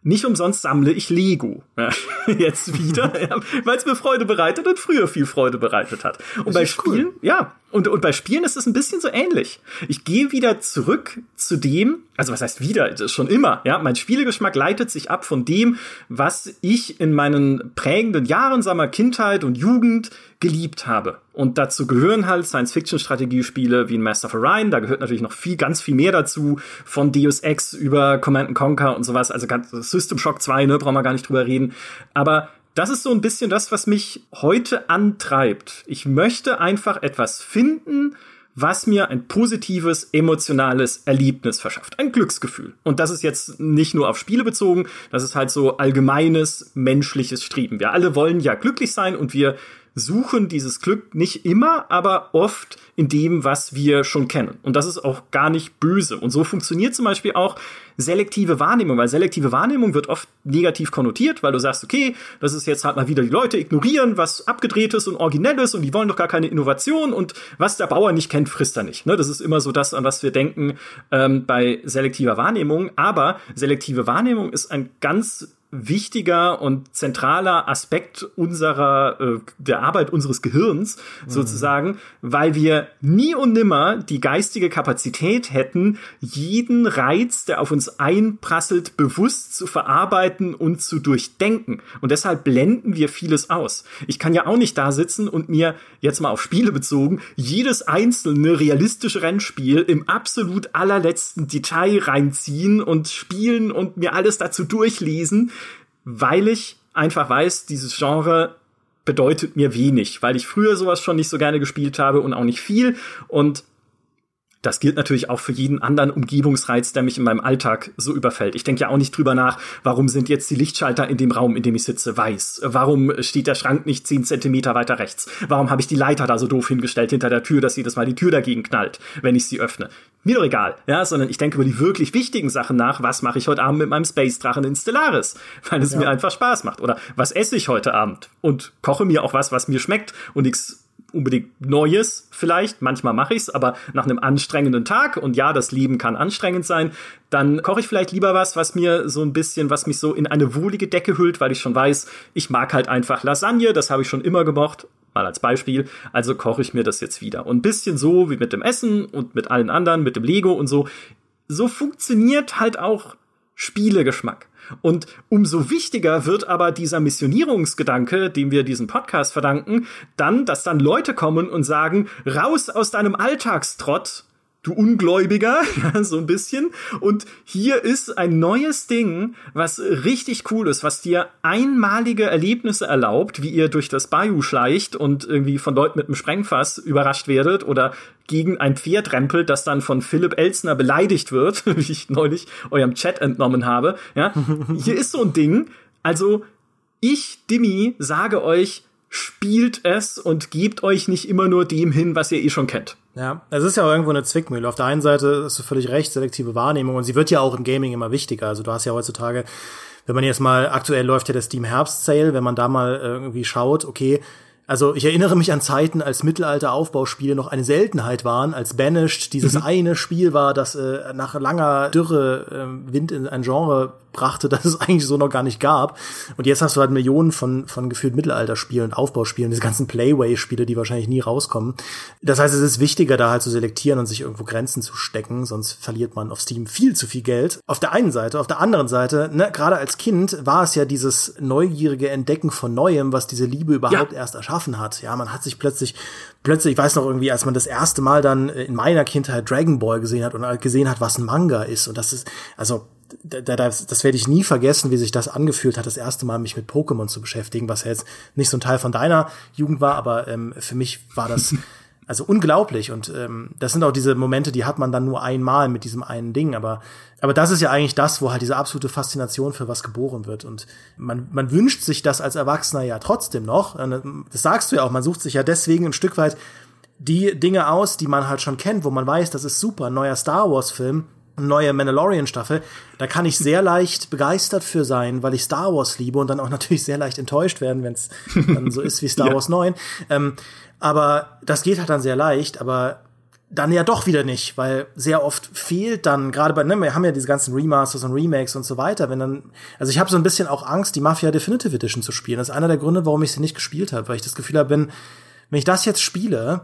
Nicht umsonst sammle ich Lego. Jetzt wieder, ja, weil es mir Freude bereitet und früher viel Freude bereitet hat. Und das bei Spielen, cool. ja, und, und bei Spielen ist es ein bisschen so ähnlich. Ich gehe wieder zurück zu dem, also was heißt wieder, das ist schon immer, ja, mein Spielegeschmack leitet sich ab von dem, was ich in meinen prägenden Jahren, sagen wir, Kindheit und Jugend geliebt habe. Und dazu gehören halt Science-Fiction-Strategiespiele wie ein Master of Orion, da gehört natürlich noch viel, ganz viel mehr dazu, von Deus Ex über Command Conquer und sowas, also System Shock 2, ne, brauchen wir gar nicht drüber reden. Aber das ist so ein bisschen das, was mich heute antreibt. Ich möchte einfach etwas finden, was mir ein positives, emotionales Erlebnis verschafft. Ein Glücksgefühl. Und das ist jetzt nicht nur auf Spiele bezogen, das ist halt so allgemeines menschliches Streben. Wir alle wollen ja glücklich sein und wir suchen dieses Glück nicht immer, aber oft in dem, was wir schon kennen. Und das ist auch gar nicht böse. Und so funktioniert zum Beispiel auch selektive Wahrnehmung, weil selektive Wahrnehmung wird oft negativ konnotiert, weil du sagst, okay, das ist jetzt halt mal wieder die Leute ignorieren, was abgedrehtes und originelles und die wollen doch gar keine Innovation und was der Bauer nicht kennt, frisst er nicht. Ne? Das ist immer so das, an was wir denken ähm, bei selektiver Wahrnehmung. Aber selektive Wahrnehmung ist ein ganz wichtiger und zentraler Aspekt unserer äh, der Arbeit unseres Gehirns mhm. sozusagen, weil wir nie und nimmer die geistige Kapazität hätten, jeden Reiz, der auf uns einprasselt, bewusst zu verarbeiten und zu durchdenken. Und deshalb blenden wir vieles aus. Ich kann ja auch nicht da sitzen und mir jetzt mal auf Spiele bezogen jedes einzelne realistische Rennspiel im absolut allerletzten Detail reinziehen und spielen und mir alles dazu durchlesen weil ich einfach weiß, dieses Genre bedeutet mir wenig, weil ich früher sowas schon nicht so gerne gespielt habe und auch nicht viel. Und das gilt natürlich auch für jeden anderen Umgebungsreiz, der mich in meinem Alltag so überfällt. Ich denke ja auch nicht drüber nach, warum sind jetzt die Lichtschalter in dem Raum, in dem ich sitze, weiß? Warum steht der Schrank nicht zehn Zentimeter weiter rechts? Warum habe ich die Leiter da so doof hingestellt hinter der Tür, dass jedes Mal die Tür dagegen knallt, wenn ich sie öffne? Mir doch egal, ja, sondern ich denke über die wirklich wichtigen Sachen nach. Was mache ich heute Abend mit meinem Space-Drachen in Stellaris? Weil es ja. mir einfach Spaß macht. Oder was esse ich heute Abend? Und koche mir auch was, was mir schmeckt und nichts unbedingt Neues vielleicht, manchmal mache ich's, aber nach einem anstrengenden Tag und ja, das Leben kann anstrengend sein, dann koche ich vielleicht lieber was, was mir so ein bisschen, was mich so in eine wohlige Decke hüllt, weil ich schon weiß, ich mag halt einfach Lasagne, das habe ich schon immer gemocht, mal als Beispiel, also koche ich mir das jetzt wieder. Und ein bisschen so wie mit dem Essen und mit allen anderen, mit dem Lego und so, so funktioniert halt auch Spielegeschmack. Und umso wichtiger wird aber dieser Missionierungsgedanke, dem wir diesen Podcast verdanken, dann, dass dann Leute kommen und sagen, raus aus deinem Alltagstrott du Ungläubiger, so ein bisschen. Und hier ist ein neues Ding, was richtig cool ist, was dir einmalige Erlebnisse erlaubt, wie ihr durch das Bayou schleicht und irgendwie von Leuten mit einem Sprengfass überrascht werdet oder gegen ein Pferd rempelt, das dann von Philipp Elsner beleidigt wird, wie ich neulich eurem Chat entnommen habe. Ja, hier ist so ein Ding. Also, ich, Dimi, sage euch, spielt es und gebt euch nicht immer nur dem hin, was ihr eh schon kennt. Ja, es ist ja irgendwo eine Zwickmühle. Auf der einen Seite hast du völlig recht, selektive Wahrnehmung und sie wird ja auch im Gaming immer wichtiger. Also du hast ja heutzutage, wenn man jetzt mal, aktuell läuft ja der Steam Herbst Sale, wenn man da mal irgendwie schaut, okay, also ich erinnere mich an Zeiten, als Mittelalter-Aufbauspiele noch eine Seltenheit waren, als Banished dieses mhm. eine Spiel war, das äh, nach langer Dürre äh, Wind in ein Genre brachte, das es eigentlich so noch gar nicht gab. Und jetzt hast du halt Millionen von, von gefühlt Mittelalterspielen und Aufbauspielen, diese ganzen Playway-Spiele, die wahrscheinlich nie rauskommen. Das heißt, es ist wichtiger, da halt zu selektieren und sich irgendwo Grenzen zu stecken, sonst verliert man auf Steam viel zu viel Geld. Auf der einen Seite, auf der anderen Seite, ne, gerade als Kind war es ja dieses neugierige Entdecken von Neuem, was diese Liebe überhaupt ja. erst erschaffen hat. Ja, man hat sich plötzlich plötzlich, ich weiß noch irgendwie, als man das erste Mal dann in meiner Kindheit Dragon Ball gesehen hat und gesehen hat, was ein Manga ist. Und das ist, also das, das werde ich nie vergessen, wie sich das angefühlt hat, das erste Mal mich mit Pokémon zu beschäftigen, was ja jetzt nicht so ein Teil von deiner Jugend war, aber ähm, für mich war das also unglaublich. Und ähm, das sind auch diese Momente, die hat man dann nur einmal mit diesem einen Ding. Aber, aber das ist ja eigentlich das, wo halt diese absolute Faszination für was geboren wird. Und man, man wünscht sich das als Erwachsener ja trotzdem noch. Das sagst du ja auch, man sucht sich ja deswegen ein Stück weit die Dinge aus, die man halt schon kennt, wo man weiß, das ist super, ein neuer Star Wars-Film neue Mandalorian-Staffel, da kann ich sehr leicht begeistert für sein, weil ich Star Wars liebe und dann auch natürlich sehr leicht enttäuscht werden, wenn es dann so ist wie Star ja. Wars 9. Ähm, aber das geht halt dann sehr leicht, aber dann ja doch wieder nicht, weil sehr oft fehlt dann gerade bei, ne, wir haben ja diese ganzen Remasters und Remakes und so weiter, wenn dann, also ich habe so ein bisschen auch Angst, die Mafia Definitive Edition zu spielen. Das ist einer der Gründe, warum ich sie nicht gespielt habe, weil ich das Gefühl habe, wenn, wenn ich das jetzt spiele,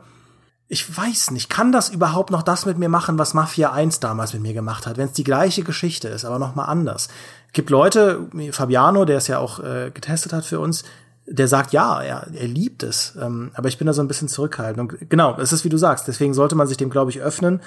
ich weiß nicht, kann das überhaupt noch das mit mir machen, was Mafia 1 damals mit mir gemacht hat, wenn es die gleiche Geschichte ist, aber noch mal anders. Gibt Leute, Fabiano, der es ja auch äh, getestet hat für uns, der sagt, ja, er, er liebt es. Ähm, aber ich bin da so ein bisschen zurückhaltend. Und genau, es ist wie du sagst. Deswegen sollte man sich dem, glaube ich, öffnen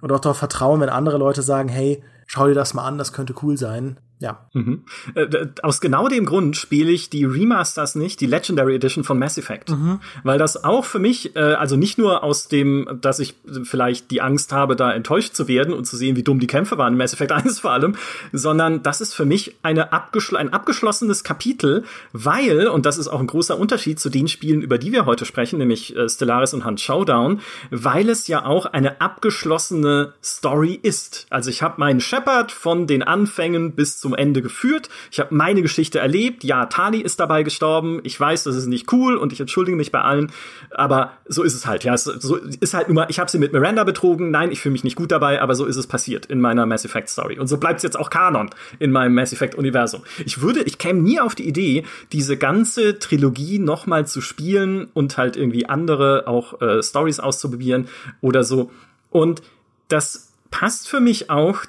und auch darauf vertrauen, wenn andere Leute sagen, hey, schau dir das mal an, das könnte cool sein. Ja. Mhm. Äh, aus genau dem Grund spiele ich die Remasters nicht, die Legendary Edition von Mass Effect. Mhm. Weil das auch für mich, äh, also nicht nur aus dem, dass ich vielleicht die Angst habe, da enttäuscht zu werden und zu sehen, wie dumm die Kämpfe waren in Mass Effect 1 vor allem, sondern das ist für mich eine abgeschl ein abgeschlossenes Kapitel, weil, und das ist auch ein großer Unterschied zu den Spielen, über die wir heute sprechen, nämlich äh, Stellaris und Hunt Showdown, weil es ja auch eine abgeschlossene Story ist. Also ich habe meinen Shepard von den Anfängen bis zum Ende geführt. Ich habe meine Geschichte erlebt. Ja, Tali ist dabei gestorben. Ich weiß, das ist nicht cool und ich entschuldige mich bei allen. Aber so ist es halt. Ja, es, so ist halt immer. Ich habe sie mit Miranda betrogen. Nein, ich fühle mich nicht gut dabei. Aber so ist es passiert in meiner Mass Effect Story. Und so bleibt es jetzt auch Kanon in meinem Mass Effect Universum. Ich würde, ich käme nie auf die Idee, diese ganze Trilogie nochmal zu spielen und halt irgendwie andere auch äh, Stories auszuprobieren oder so. Und das passt für mich auch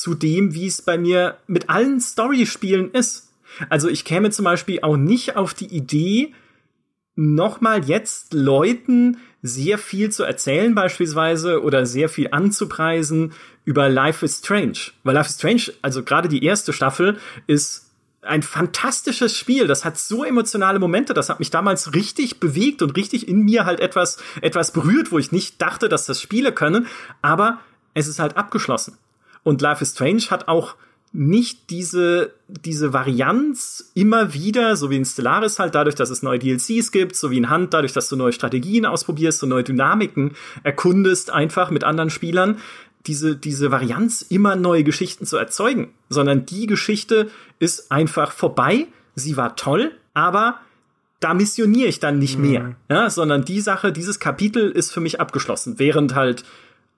zu dem, wie es bei mir mit allen Story-Spielen ist. Also ich käme zum Beispiel auch nicht auf die Idee, nochmal jetzt Leuten sehr viel zu erzählen beispielsweise oder sehr viel anzupreisen über Life is Strange. Weil Life is Strange, also gerade die erste Staffel, ist ein fantastisches Spiel. Das hat so emotionale Momente. Das hat mich damals richtig bewegt und richtig in mir halt etwas, etwas berührt, wo ich nicht dachte, dass das Spiele können. Aber es ist halt abgeschlossen. Und Life is Strange hat auch nicht diese, diese Varianz immer wieder, so wie in Stellaris halt, dadurch, dass es neue DLCs gibt, so wie in Hand, dadurch, dass du neue Strategien ausprobierst, so neue Dynamiken erkundest, einfach mit anderen Spielern, diese, diese Varianz, immer neue Geschichten zu erzeugen, sondern die Geschichte ist einfach vorbei. Sie war toll, aber da missioniere ich dann nicht mhm. mehr, ja, sondern die Sache, dieses Kapitel ist für mich abgeschlossen, während halt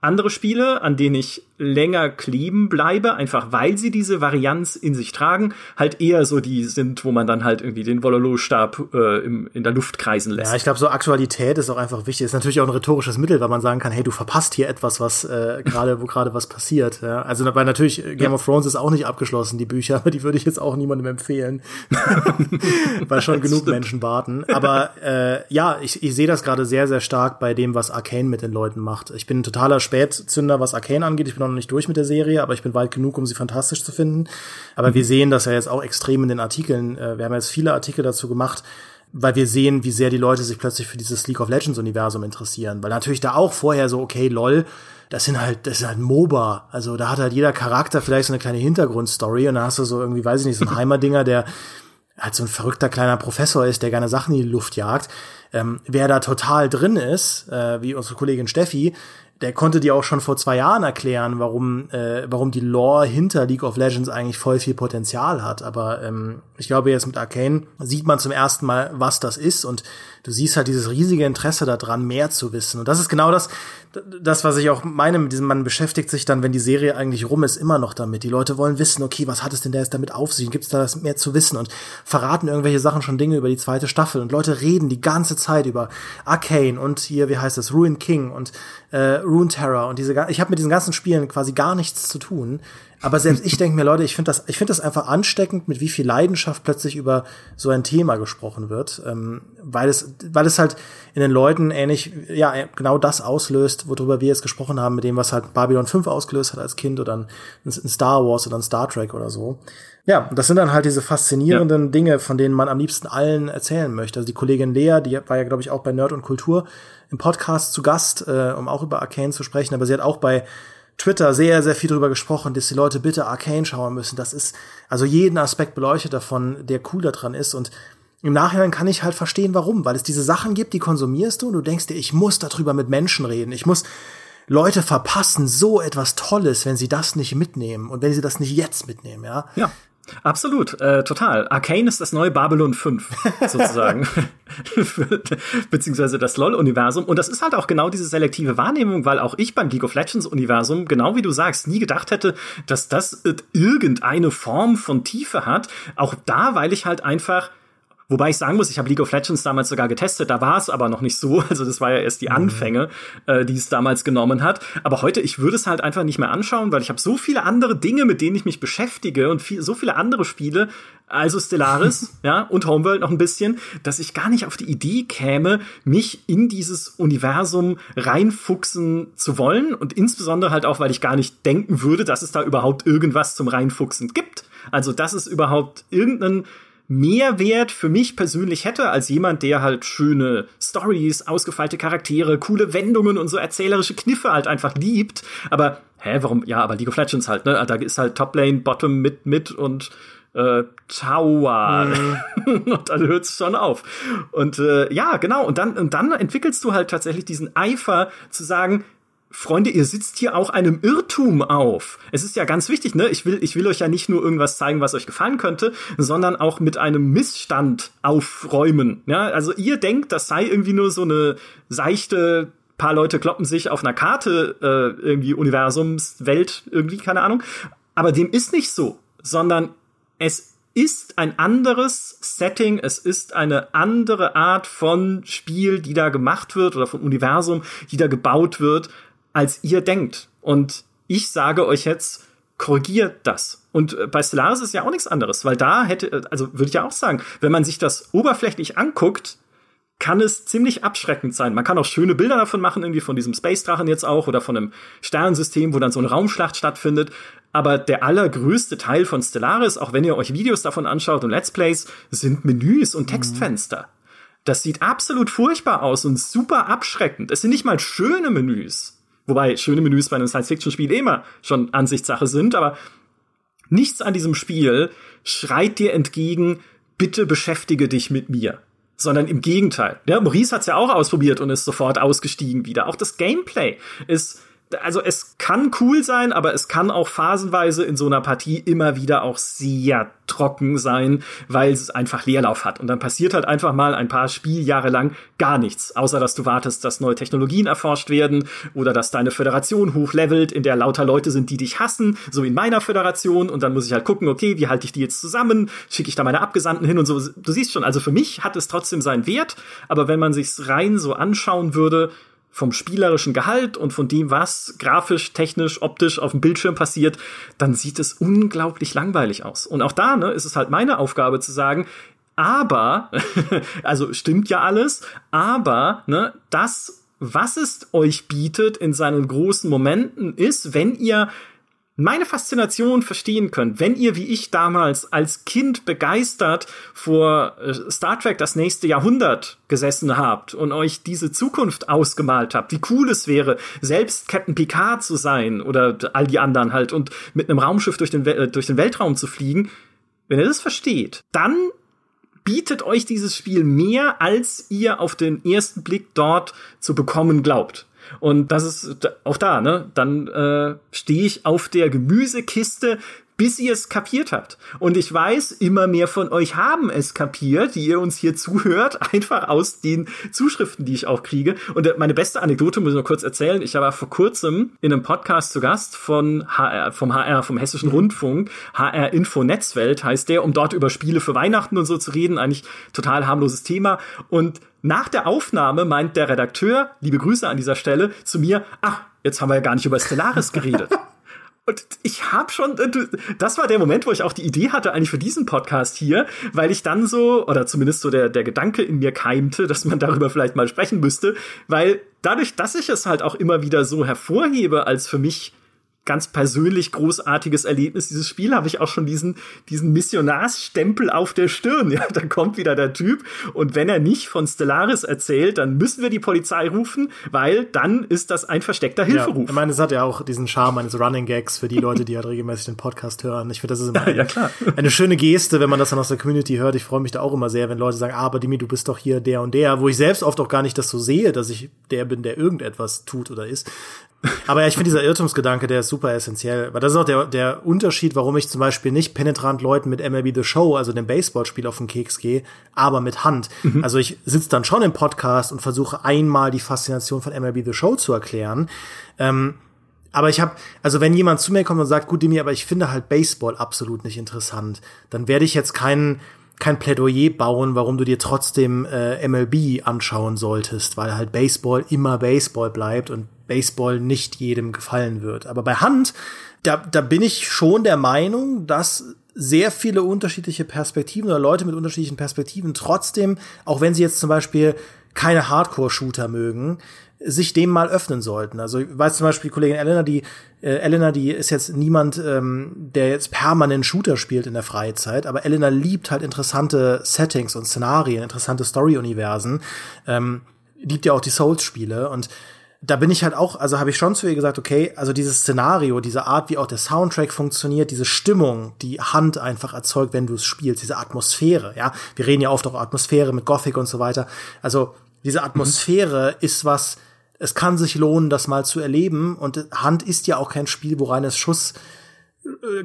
andere Spiele, an denen ich länger kleben bleibe, einfach weil sie diese Varianz in sich tragen, halt eher so die sind, wo man dann halt irgendwie den Wololo-Stab äh, in der Luft kreisen lässt. Ja, ich glaube, so Aktualität ist auch einfach wichtig. Ist natürlich auch ein rhetorisches Mittel, weil man sagen kann, hey, du verpasst hier etwas, was äh, gerade, wo gerade was passiert. Ja? Also weil natürlich Game ja. of Thrones ist auch nicht abgeschlossen, die Bücher, aber die würde ich jetzt auch niemandem empfehlen, weil schon genug stimmt. Menschen warten. Aber äh, ja, ich, ich sehe das gerade sehr, sehr stark bei dem, was Arcane mit den Leuten macht. Ich bin ein totaler Spätzünder, was Arcane angeht. Ich bin noch nicht durch mit der Serie, aber ich bin weit genug, um sie fantastisch zu finden. Aber wir sehen das ja jetzt auch extrem in den Artikeln. Äh, wir haben jetzt viele Artikel dazu gemacht, weil wir sehen, wie sehr die Leute sich plötzlich für dieses League of Legends Universum interessieren. Weil natürlich da auch vorher so, okay, lol, das sind halt, das ist halt MOBA. Also da hat halt jeder Charakter vielleicht so eine kleine Hintergrundstory und dann hast du so irgendwie, weiß ich nicht, so ein Heimerdinger, der halt so ein verrückter kleiner Professor ist, der gerne Sachen in die Luft jagt. Ähm, wer da total drin ist, äh, wie unsere Kollegin Steffi, der konnte dir auch schon vor zwei Jahren erklären, warum, äh, warum die Lore hinter League of Legends eigentlich voll viel Potenzial hat. Aber ähm, ich glaube, jetzt mit Arcane sieht man zum ersten Mal, was das ist. Und du siehst halt dieses riesige Interesse daran, mehr zu wissen. Und das ist genau das, das, was ich auch meine mit diesem, man beschäftigt sich dann, wenn die Serie eigentlich rum ist, immer noch damit. Die Leute wollen wissen, okay, was hat es denn da jetzt damit auf sich? Gibt es da das mehr zu wissen? Und verraten irgendwelche Sachen schon Dinge über die zweite Staffel. Und Leute reden die ganze Zeit über Arcane und hier, wie heißt das, Ruin King und äh, Rune Terror und diese, ich habe mit diesen ganzen Spielen quasi gar nichts zu tun. Aber selbst ich denke mir, Leute, ich finde das, ich finde das einfach ansteckend, mit wie viel Leidenschaft plötzlich über so ein Thema gesprochen wird, ähm, weil es, weil es halt in den Leuten ähnlich, ja, genau das auslöst, worüber wir jetzt gesprochen haben, mit dem, was halt Babylon 5 ausgelöst hat als Kind oder ein, ein Star Wars oder ein Star Trek oder so. Ja, das sind dann halt diese faszinierenden ja. Dinge, von denen man am liebsten allen erzählen möchte. Also die Kollegin Lea, die war ja, glaube ich, auch bei Nerd und Kultur im Podcast zu Gast, äh, um auch über Arcane zu sprechen, aber sie hat auch bei Twitter sehr, sehr viel darüber gesprochen, dass die Leute bitte Arcane schauen müssen. Das ist also jeden Aspekt beleuchtet davon, der cool daran ist. Und im Nachhinein kann ich halt verstehen, warum. Weil es diese Sachen gibt, die konsumierst du und du denkst dir, ich muss darüber mit Menschen reden. Ich muss Leute verpassen so etwas Tolles, wenn sie das nicht mitnehmen und wenn sie das nicht jetzt mitnehmen, ja. Ja. Absolut, äh, total. Arcane ist das neue Babylon 5, sozusagen. Beziehungsweise das LOL-Universum. Und das ist halt auch genau diese selektive Wahrnehmung, weil auch ich beim League of Legends-Universum, genau wie du sagst, nie gedacht hätte, dass das irgendeine Form von Tiefe hat. Auch da, weil ich halt einfach Wobei ich sagen muss, ich habe League of Legends damals sogar getestet, da war es aber noch nicht so. Also das war ja erst die mhm. Anfänge, äh, die es damals genommen hat. Aber heute, ich würde es halt einfach nicht mehr anschauen, weil ich habe so viele andere Dinge, mit denen ich mich beschäftige und viel, so viele andere Spiele, also Stellaris, ja, und Homeworld noch ein bisschen, dass ich gar nicht auf die Idee käme, mich in dieses Universum reinfuchsen zu wollen. Und insbesondere halt auch, weil ich gar nicht denken würde, dass es da überhaupt irgendwas zum Reinfuchsen gibt. Also, dass es überhaupt irgendeinen Mehrwert für mich persönlich hätte, als jemand, der halt schöne Stories, ausgefeilte Charaktere, coole Wendungen und so erzählerische Kniffe halt einfach liebt. Aber, hä, warum? Ja, aber League of Legends halt, ne? Da ist halt Toplane, Bottom, Mid, Mid und äh, Tower. Mhm. und dann hört's schon auf. Und äh, ja, genau. Und dann, und dann entwickelst du halt tatsächlich diesen Eifer zu sagen, Freunde, ihr sitzt hier auch einem Irrtum auf. Es ist ja ganz wichtig, ne? Ich will, ich will euch ja nicht nur irgendwas zeigen, was euch gefallen könnte, sondern auch mit einem Missstand aufräumen. Ja, also ihr denkt, das sei irgendwie nur so eine seichte paar Leute kloppen sich auf einer Karte äh, irgendwie Universumswelt irgendwie keine Ahnung, aber dem ist nicht so, sondern es ist ein anderes Setting, es ist eine andere Art von Spiel, die da gemacht wird oder von Universum, die da gebaut wird als ihr denkt. Und ich sage euch jetzt, korrigiert das. Und äh, bei Stellaris ist ja auch nichts anderes, weil da hätte, äh, also würde ich ja auch sagen, wenn man sich das oberflächlich anguckt, kann es ziemlich abschreckend sein. Man kann auch schöne Bilder davon machen, irgendwie von diesem Space-Drachen jetzt auch oder von einem Sternensystem, wo dann so eine Raumschlacht stattfindet. Aber der allergrößte Teil von Stellaris, auch wenn ihr euch Videos davon anschaut und Let's Plays, sind Menüs und Textfenster. Das sieht absolut furchtbar aus und super abschreckend. Es sind nicht mal schöne Menüs. Wobei schöne Menüs bei einem Science-Fiction-Spiel immer schon Ansichtssache sind, aber nichts an diesem Spiel schreit dir entgegen, bitte beschäftige dich mit mir. Sondern im Gegenteil. Ja, Maurice hat's ja auch ausprobiert und ist sofort ausgestiegen wieder. Auch das Gameplay ist also es kann cool sein, aber es kann auch phasenweise in so einer Partie immer wieder auch sehr trocken sein, weil es einfach Leerlauf hat. Und dann passiert halt einfach mal ein paar Spieljahre lang gar nichts, außer dass du wartest, dass neue Technologien erforscht werden oder dass deine Föderation hochlevelt, in der lauter Leute sind, die dich hassen, so in meiner Föderation. Und dann muss ich halt gucken, okay, wie halte ich die jetzt zusammen? Schicke ich da meine Abgesandten hin und so. Du siehst schon, also für mich hat es trotzdem seinen Wert, aber wenn man sich's rein so anschauen würde, vom spielerischen Gehalt und von dem, was grafisch, technisch, optisch auf dem Bildschirm passiert, dann sieht es unglaublich langweilig aus. Und auch da ne, ist es halt meine Aufgabe zu sagen, aber, also stimmt ja alles, aber ne, das, was es euch bietet in seinen großen Momenten, ist, wenn ihr meine Faszination verstehen könnt, wenn ihr wie ich damals als Kind begeistert vor äh, Star Trek das nächste Jahrhundert gesessen habt und euch diese Zukunft ausgemalt habt, wie cool es wäre, selbst Captain Picard zu sein oder all die anderen halt und mit einem Raumschiff durch den, äh, durch den Weltraum zu fliegen, wenn ihr das versteht, dann bietet euch dieses Spiel mehr, als ihr auf den ersten Blick dort zu bekommen glaubt. Und das ist auch da, ne? Dann äh, stehe ich auf der Gemüsekiste, bis ihr es kapiert habt. Und ich weiß, immer mehr von euch haben es kapiert, die ihr uns hier zuhört, einfach aus den Zuschriften, die ich auch kriege. Und äh, meine beste Anekdote muss ich noch kurz erzählen. Ich war vor kurzem in einem Podcast zu Gast von HR, vom HR, vom Hessischen mhm. Rundfunk, HR Info Netzwelt heißt der, um dort über Spiele für Weihnachten und so zu reden. Eigentlich total harmloses Thema. Und nach der Aufnahme meint der Redakteur, liebe Grüße an dieser Stelle, zu mir, ach, jetzt haben wir ja gar nicht über Stellaris geredet. Und ich habe schon, äh, das war der Moment, wo ich auch die Idee hatte, eigentlich für diesen Podcast hier, weil ich dann so, oder zumindest so der, der Gedanke in mir keimte, dass man darüber vielleicht mal sprechen müsste, weil dadurch, dass ich es halt auch immer wieder so hervorhebe als für mich ganz persönlich großartiges Erlebnis. Dieses Spiel habe ich auch schon diesen, diesen Missionarsstempel auf der Stirn. Ja, da kommt wieder der Typ. Und wenn er nicht von Stellaris erzählt, dann müssen wir die Polizei rufen, weil dann ist das ein versteckter Hilferuf. Ja, ich meine, es hat ja auch diesen Charme eines Running Gags für die Leute, die halt regelmäßig den Podcast hören. Ich finde, das ist immer ja, ja, eine schöne Geste, wenn man das dann aus der Community hört. Ich freue mich da auch immer sehr, wenn Leute sagen, ah, aber Dimi, du bist doch hier der und der, wo ich selbst oft auch gar nicht das so sehe, dass ich der bin, der irgendetwas tut oder ist. Aber ja, ich finde dieser Irrtumsgedanke, der ist super essentiell. Weil das ist auch der, der Unterschied, warum ich zum Beispiel nicht penetrant Leuten mit MLB The Show, also dem Baseballspiel, auf den Keks gehe, aber mit Hand. Mhm. Also ich sitze dann schon im Podcast und versuche einmal die Faszination von MLB The Show zu erklären. Ähm, aber ich habe, also wenn jemand zu mir kommt und sagt, gut, Demi, aber ich finde halt Baseball absolut nicht interessant, dann werde ich jetzt keinen kein Plädoyer bauen, warum du dir trotzdem äh, MLB anschauen solltest, weil halt Baseball immer Baseball bleibt und Baseball nicht jedem gefallen wird. Aber bei Hand, da, da bin ich schon der Meinung, dass sehr viele unterschiedliche Perspektiven oder Leute mit unterschiedlichen Perspektiven trotzdem, auch wenn sie jetzt zum Beispiel keine Hardcore-Shooter mögen, sich dem mal öffnen sollten. Also ich weiß zum Beispiel die Kollegin Elena, die äh, Elena, die ist jetzt niemand, ähm, der jetzt permanent Shooter spielt in der Freizeit, aber Elena liebt halt interessante Settings und Szenarien, interessante Story-Universen, ähm, liebt ja auch die Souls-Spiele und da bin ich halt auch, also habe ich schon zu ihr gesagt, okay, also dieses Szenario, diese Art, wie auch der Soundtrack funktioniert, diese Stimmung, die Hand einfach erzeugt, wenn du es spielst, diese Atmosphäre, ja. Wir reden ja oft auch Atmosphäre mit Gothic und so weiter. Also diese Atmosphäre mhm. ist was, es kann sich lohnen, das mal zu erleben. Und Hand ist ja auch kein Spiel, wo reines Schuss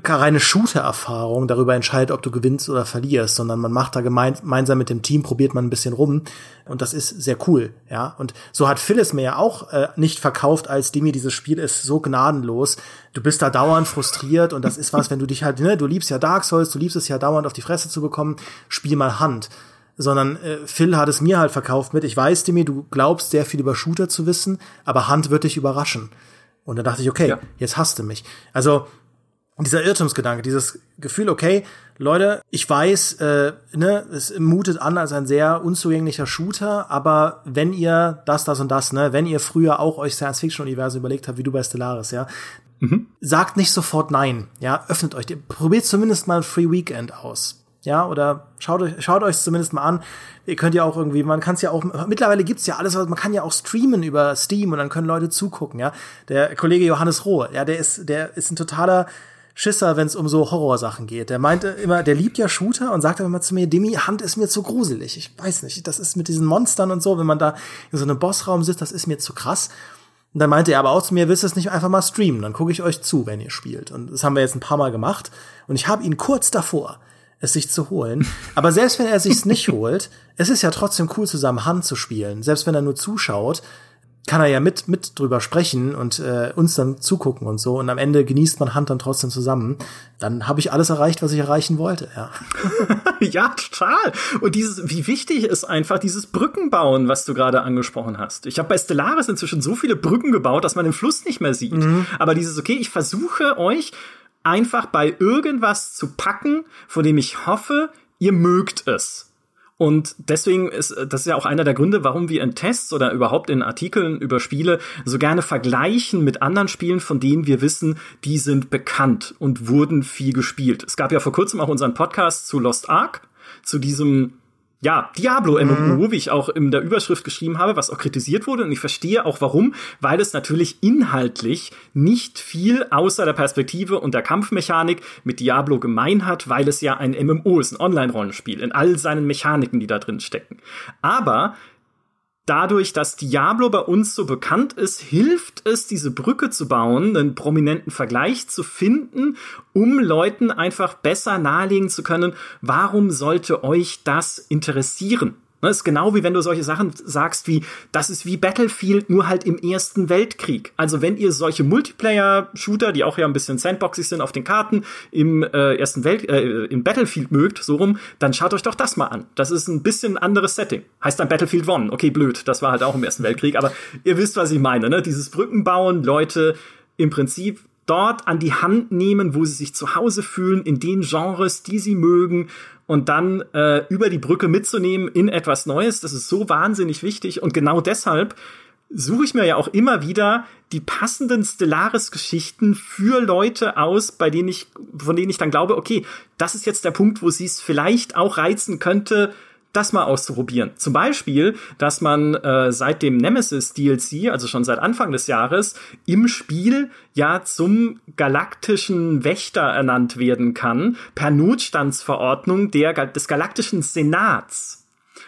reine Shooter-Erfahrung darüber entscheidet, ob du gewinnst oder verlierst, sondern man macht da gemeinsam mit dem Team, probiert man ein bisschen rum und das ist sehr cool, ja. Und so hat Phyllis mir ja auch äh, nicht verkauft, als Demi, dieses Spiel ist so gnadenlos. Du bist da dauernd frustriert und das ist was, wenn du dich halt, ne, du liebst ja Dark Souls, du liebst es ja dauernd auf die Fresse zu bekommen, spiel mal Hand. Sondern äh, Phil hat es mir halt verkauft mit, ich weiß, Demi, du glaubst sehr viel über Shooter zu wissen, aber Hand wird dich überraschen. Und dann dachte ich, okay, ja. jetzt hasst du mich. Also dieser Irrtumsgedanke, dieses Gefühl, okay, Leute, ich weiß, äh, ne, es mutet an als ein sehr unzugänglicher Shooter, aber wenn ihr das, das und das, ne, wenn ihr früher auch euch Science-Fiction-Universen überlegt habt, wie du bei Stellaris, ja, mhm. sagt nicht sofort nein, ja, öffnet euch, probiert zumindest mal ein Free Weekend aus. Ja, oder schaut euch, schaut euch zumindest mal an. Ihr könnt ja auch irgendwie, man kann es ja auch, mittlerweile gibt's ja alles, man kann ja auch streamen über Steam und dann können Leute zugucken, ja. Der Kollege Johannes Rohr, ja, der ist, der ist ein totaler, Schisser, wenn es um so Horrorsachen geht. Der meinte immer, der liebt ja Shooter und sagt aber immer zu mir, Demi, Hand ist mir zu gruselig. Ich weiß nicht, das ist mit diesen Monstern und so, wenn man da in so einem Bossraum sitzt, das ist mir zu krass. Und dann meinte er aber auch zu mir, willst du es nicht einfach mal streamen? Dann gucke ich euch zu, wenn ihr spielt. Und das haben wir jetzt ein paar Mal gemacht. Und ich habe ihn kurz davor, es sich zu holen. Aber selbst wenn er sich's nicht holt, es ist ja trotzdem cool, zusammen Hand zu spielen. Selbst wenn er nur zuschaut, kann er ja mit, mit drüber sprechen und äh, uns dann zugucken und so. Und am Ende genießt man Hand dann trotzdem zusammen. Dann habe ich alles erreicht, was ich erreichen wollte, ja. ja, total. Und dieses, wie wichtig ist einfach dieses Brückenbauen, was du gerade angesprochen hast. Ich habe bei Stellaris inzwischen so viele Brücken gebaut, dass man den Fluss nicht mehr sieht. Mhm. Aber dieses, okay, ich versuche euch einfach bei irgendwas zu packen, von dem ich hoffe, ihr mögt es. Und deswegen ist das ist ja auch einer der Gründe, warum wir in Tests oder überhaupt in Artikeln über Spiele so gerne vergleichen mit anderen Spielen, von denen wir wissen, die sind bekannt und wurden viel gespielt. Es gab ja vor kurzem auch unseren Podcast zu Lost Ark, zu diesem ja, Diablo MMO, mhm. wie ich auch in der Überschrift geschrieben habe, was auch kritisiert wurde. Und ich verstehe auch warum, weil es natürlich inhaltlich nicht viel außer der Perspektive und der Kampfmechanik mit Diablo gemein hat, weil es ja ein MMO ist, ein Online-Rollenspiel, in all seinen Mechaniken, die da drin stecken. Aber dadurch, dass Diablo bei uns so bekannt ist, hilft es, diese Brücke zu bauen, einen prominenten Vergleich zu finden, um Leuten einfach besser nahelegen zu können, warum sollte euch das interessieren? Das ist genau wie wenn du solche Sachen sagst wie, das ist wie Battlefield, nur halt im Ersten Weltkrieg. Also wenn ihr solche Multiplayer-Shooter, die auch ja ein bisschen sandboxig sind auf den Karten, im äh, Ersten Welt, äh, im Battlefield mögt, so rum, dann schaut euch doch das mal an. Das ist ein bisschen anderes Setting. Heißt dann Battlefield One. Okay, blöd, das war halt auch im Ersten Weltkrieg, aber ihr wisst, was ich meine, ne? Dieses Brückenbauen, Leute im Prinzip dort an die Hand nehmen, wo sie sich zu Hause fühlen, in den Genres, die sie mögen und dann äh, über die Brücke mitzunehmen in etwas Neues. Das ist so wahnsinnig wichtig und genau deshalb suche ich mir ja auch immer wieder die passenden Stellaris-Geschichten für Leute aus, bei denen ich, von denen ich dann glaube, okay, das ist jetzt der Punkt, wo sie es vielleicht auch reizen könnte, das mal auszuprobieren. Zum Beispiel, dass man äh, seit dem Nemesis DLC, also schon seit Anfang des Jahres, im Spiel ja zum galaktischen Wächter ernannt werden kann, per Notstandsverordnung der, des galaktischen Senats.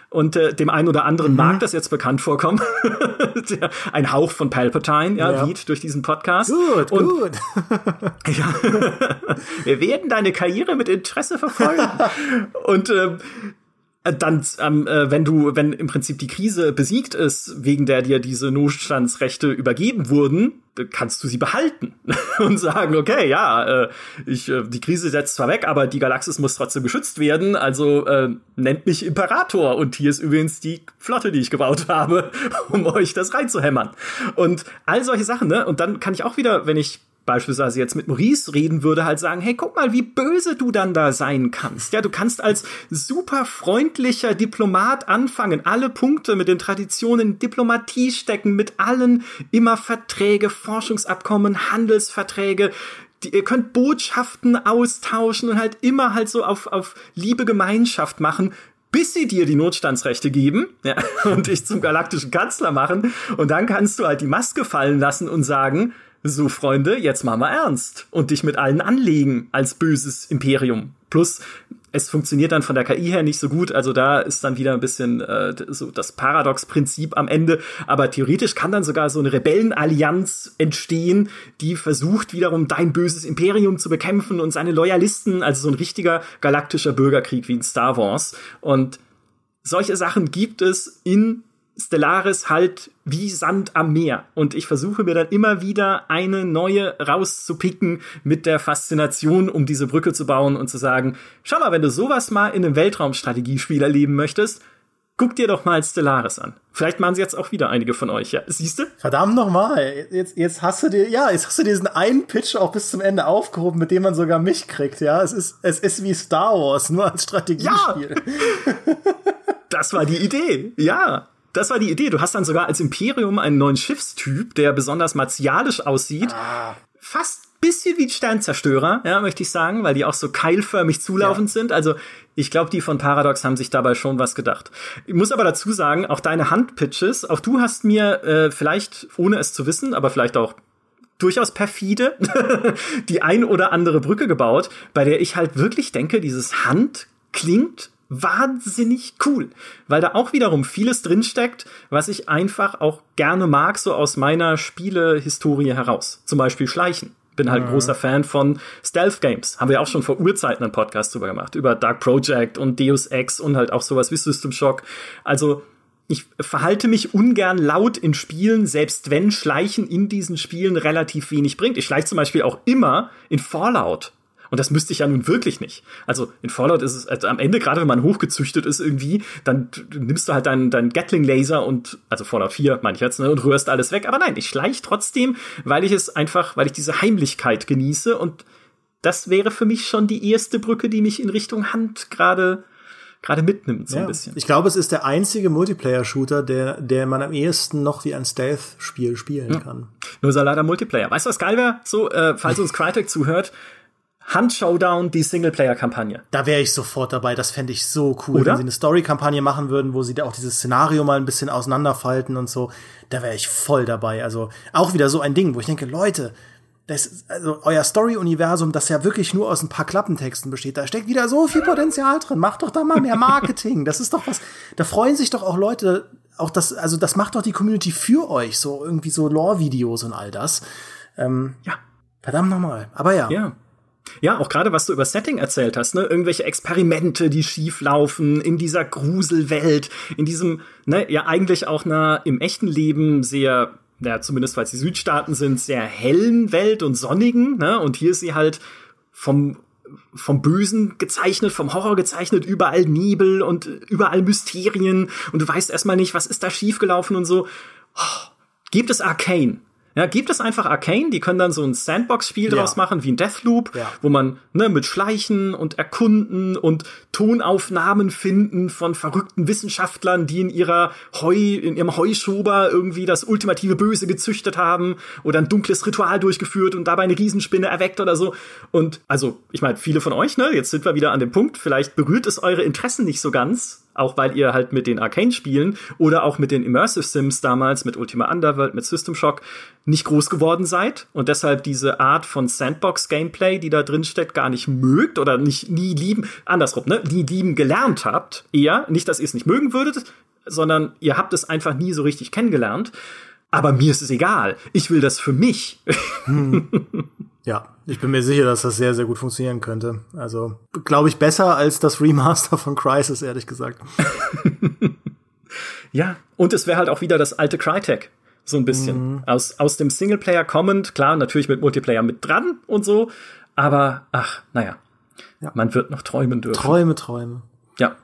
Und äh, dem einen oder anderen mhm. mag das jetzt bekannt vorkommen. Ein Hauch von Palpatine, ja, ja. weht durch diesen Podcast. Gut, Und, gut. ja, wir werden deine Karriere mit Interesse verfolgen. Und äh, dann, ähm, äh, wenn du, wenn im Prinzip die Krise besiegt ist, wegen der dir diese Notstandsrechte übergeben wurden, kannst du sie behalten und sagen, okay, ja, äh, ich, äh, die Krise setzt zwar weg, aber die Galaxis muss trotzdem geschützt werden, also äh, nennt mich Imperator und hier ist übrigens die Flotte, die ich gebaut habe, um euch das reinzuhämmern. Und all solche Sachen, ne? Und dann kann ich auch wieder, wenn ich beispielsweise jetzt mit Maurice reden würde, halt sagen, hey, guck mal, wie böse du dann da sein kannst. Ja, du kannst als super freundlicher Diplomat anfangen, alle Punkte mit den Traditionen Diplomatie stecken, mit allen immer Verträge, Forschungsabkommen, Handelsverträge, die, ihr könnt Botschaften austauschen und halt immer halt so auf, auf Liebe Gemeinschaft machen, bis sie dir die Notstandsrechte geben ja, und dich zum galaktischen Kanzler machen. Und dann kannst du halt die Maske fallen lassen und sagen, so Freunde, jetzt machen wir ernst und dich mit allen anlegen als böses Imperium. Plus, es funktioniert dann von der KI her nicht so gut, also da ist dann wieder ein bisschen äh, so das Paradox-Prinzip am Ende. Aber theoretisch kann dann sogar so eine Rebellenallianz entstehen, die versucht wiederum dein böses Imperium zu bekämpfen und seine Loyalisten, also so ein richtiger galaktischer Bürgerkrieg wie in Star Wars. Und solche Sachen gibt es in Stellaris halt wie Sand am Meer. Und ich versuche mir dann immer wieder eine neue rauszupicken mit der Faszination, um diese Brücke zu bauen und zu sagen, schau mal, wenn du sowas mal in einem Weltraumstrategiespiel erleben möchtest, guck dir doch mal Stellaris an. Vielleicht machen sie jetzt auch wieder einige von euch, ja. Siehst du? Verdammt nochmal. Jetzt, jetzt hast du dir, ja, jetzt hast du diesen einen Pitch auch bis zum Ende aufgehoben, mit dem man sogar mich kriegt, ja. Es ist, es ist wie Star Wars, nur als Strategiespiel. Ja. das war die Idee, ja das war die Idee. Du hast dann sogar als Imperium einen neuen Schiffstyp, der besonders martialisch aussieht. Ah. Fast bisschen wie Sternzerstörer, ja, möchte ich sagen, weil die auch so keilförmig zulaufend ja. sind. Also ich glaube, die von Paradox haben sich dabei schon was gedacht. Ich muss aber dazu sagen, auch deine Handpitches, auch du hast mir äh, vielleicht, ohne es zu wissen, aber vielleicht auch durchaus perfide, die ein oder andere Brücke gebaut, bei der ich halt wirklich denke, dieses Hand klingt wahnsinnig cool, weil da auch wiederum vieles drinsteckt, was ich einfach auch gerne mag, so aus meiner Spielehistorie heraus. Zum Beispiel Schleichen. Bin halt mhm. großer Fan von Stealth Games. Haben wir auch schon vor Urzeiten einen Podcast drüber gemacht. Über Dark Project und Deus Ex und halt auch sowas wie System Shock. Also, ich verhalte mich ungern laut in Spielen, selbst wenn Schleichen in diesen Spielen relativ wenig bringt. Ich schleiche zum Beispiel auch immer in Fallout und das müsste ich ja nun wirklich nicht. Also in Fallout ist es also am Ende, gerade wenn man hochgezüchtet ist irgendwie, dann nimmst du halt deinen dein Gatling-Laser und, also Fallout 4 meine ich jetzt, ne, und rührst alles weg. Aber nein, ich schleich trotzdem, weil ich es einfach, weil ich diese Heimlichkeit genieße und das wäre für mich schon die erste Brücke, die mich in Richtung Hand gerade gerade mitnimmt, so ja. ein bisschen. Ich glaube, es ist der einzige Multiplayer-Shooter, der, der man am ehesten noch wie ein Stealth-Spiel spielen ja. kann. Nur leider Multiplayer. Weißt du, was geil wäre? So, äh, falls uns Crytek zuhört, Hand-Showdown, die Singleplayer-Kampagne. Da wäre ich sofort dabei. Das fände ich so cool, Oder? wenn sie eine Story-Kampagne machen würden, wo sie da auch dieses Szenario mal ein bisschen auseinanderfalten und so. Da wäre ich voll dabei. Also auch wieder so ein Ding, wo ich denke, Leute, das, also euer Story-Universum, das ja wirklich nur aus ein paar Klappentexten besteht, da steckt wieder so viel Potenzial drin. Macht doch da mal mehr Marketing. Das ist doch was. Da freuen sich doch auch Leute. Auch das, also das macht doch die Community für euch. So irgendwie so Lore-Videos und all das. Ähm, ja. Verdammt nochmal. Aber ja. Ja. Ja, auch gerade was du über Setting erzählt hast, ne? Irgendwelche Experimente, die schief laufen in dieser Gruselwelt, in diesem, ne, ja eigentlich auch einer im echten Leben sehr, ja, zumindest weil es die Südstaaten sind, sehr hellen Welt und sonnigen, ne? Und hier ist sie halt vom vom Bösen gezeichnet, vom Horror gezeichnet, überall Nebel und überall Mysterien und du weißt erstmal nicht, was ist da schiefgelaufen und so. Oh, gibt es Arcane? Ja, gibt es einfach Arcane, die können dann so ein Sandbox-Spiel ja. draus machen, wie ein Deathloop, ja. wo man ne, mit Schleichen und Erkunden und Tonaufnahmen finden von verrückten Wissenschaftlern, die in ihrer Heu, in ihrem Heuschober irgendwie das ultimative Böse gezüchtet haben oder ein dunkles Ritual durchgeführt und dabei eine Riesenspinne erweckt oder so. Und also, ich meine, viele von euch, ne, jetzt sind wir wieder an dem Punkt, vielleicht berührt es eure Interessen nicht so ganz, auch weil ihr halt mit den Arcane-Spielen oder auch mit den Immersive Sims damals, mit Ultima Underworld, mit System Shock, nicht groß geworden seid und deshalb diese Art von Sandbox-Gameplay, die da drin steckt, gar nicht mögt oder nicht nie lieben, andersrum, ne, nie lieben gelernt habt, eher, nicht, dass ihr es nicht mögen würdet, sondern ihr habt es einfach nie so richtig kennengelernt. Aber mir ist es egal. Ich will das für mich. Hm. Ja, ich bin mir sicher, dass das sehr, sehr gut funktionieren könnte. Also, glaube ich, besser als das Remaster von Crisis, ehrlich gesagt. ja, und es wäre halt auch wieder das alte Crytek. So ein bisschen. Mhm. Aus, aus dem Singleplayer kommend, klar, natürlich mit Multiplayer mit dran und so. Aber, ach, naja. Ja. Man wird noch träumen dürfen. Träume, Träume. Ja.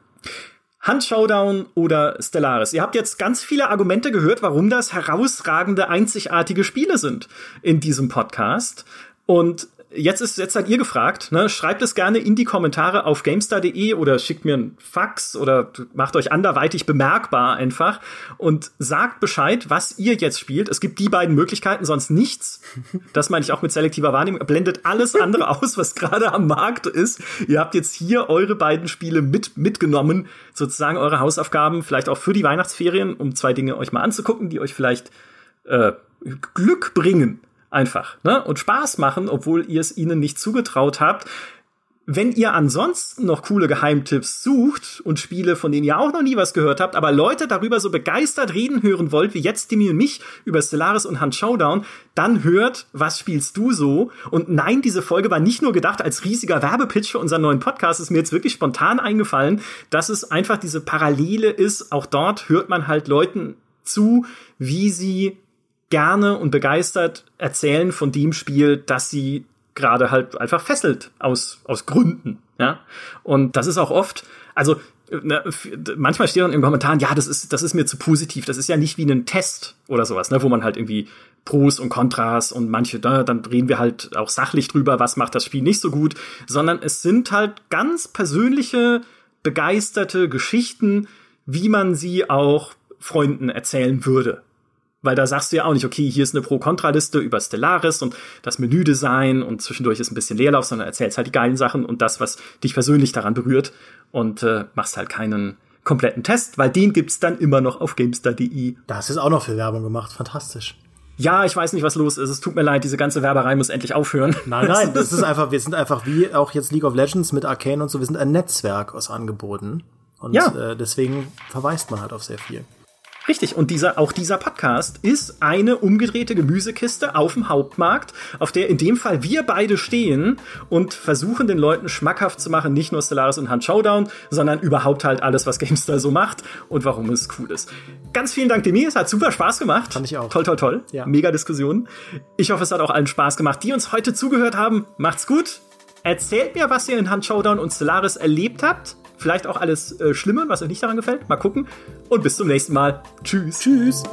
Hand Showdown oder Stellaris. Ihr habt jetzt ganz viele Argumente gehört, warum das herausragende, einzigartige Spiele sind in diesem Podcast. Und jetzt ist jetzt seid ihr gefragt, ne? Schreibt es gerne in die Kommentare auf gamestar.de oder schickt mir ein Fax oder macht euch anderweitig bemerkbar einfach und sagt Bescheid, was ihr jetzt spielt. Es gibt die beiden Möglichkeiten, sonst nichts. Das meine ich auch mit selektiver Wahrnehmung. Blendet alles andere aus, was gerade am Markt ist. Ihr habt jetzt hier eure beiden Spiele mit mitgenommen, sozusagen eure Hausaufgaben, vielleicht auch für die Weihnachtsferien, um zwei Dinge euch mal anzugucken, die euch vielleicht äh, Glück bringen einfach, ne? Und Spaß machen, obwohl ihr es ihnen nicht zugetraut habt. Wenn ihr ansonsten noch coole Geheimtipps sucht und Spiele, von denen ihr auch noch nie was gehört habt, aber Leute darüber so begeistert reden hören wollt, wie jetzt Demi und mich über Stellaris und Hand Showdown, dann hört, was spielst du so? Und nein, diese Folge war nicht nur gedacht als riesiger Werbepitch für unseren neuen Podcast, ist mir jetzt wirklich spontan eingefallen, dass es einfach diese Parallele ist. Auch dort hört man halt Leuten zu, wie sie gerne und begeistert erzählen von dem Spiel, das sie gerade halt einfach fesselt aus aus Gründen, ja. Und das ist auch oft, also ne, manchmal steht dann in den Kommentaren, ja, das ist das ist mir zu positiv, das ist ja nicht wie ein Test oder sowas, ne, wo man halt irgendwie Pros und Kontras und manche, ne, dann reden wir halt auch sachlich drüber, was macht das Spiel nicht so gut, sondern es sind halt ganz persönliche, begeisterte Geschichten, wie man sie auch Freunden erzählen würde. Weil da sagst du ja auch nicht, okay, hier ist eine Pro-Kontra-Liste über Stellaris und das Menüdesign und zwischendurch ist ein bisschen Leerlauf, sondern erzählst halt die geilen Sachen und das, was dich persönlich daran berührt und äh, machst halt keinen kompletten Test, weil den gibt's dann immer noch auf gamestar.de. Da hast du auch noch viel Werbung gemacht, fantastisch. Ja, ich weiß nicht, was los ist. Es tut mir leid, diese ganze Werberei muss endlich aufhören. Nein, nein, das ist einfach, wir sind einfach wie auch jetzt League of Legends mit Arcane und so, wir sind ein Netzwerk aus Angeboten. Und ja. äh, deswegen verweist man halt auf sehr viel. Richtig, und dieser, auch dieser Podcast ist eine umgedrehte Gemüsekiste auf dem Hauptmarkt, auf der in dem Fall wir beide stehen und versuchen den Leuten schmackhaft zu machen, nicht nur Stellaris und Hand Showdown, sondern überhaupt halt alles, was GameStar so macht und warum es cool ist. Ganz vielen Dank, Demi, es hat super Spaß gemacht. Fand ich auch. Toll, toll, toll. Ja. Mega Diskussion. Ich hoffe, es hat auch allen Spaß gemacht, die uns heute zugehört haben. Macht's gut. Erzählt mir, was ihr in Hand Showdown und Stellaris erlebt habt. Vielleicht auch alles äh, Schlimme, was euch nicht daran gefällt. Mal gucken. Und bis zum nächsten Mal. Tschüss. Tschüss.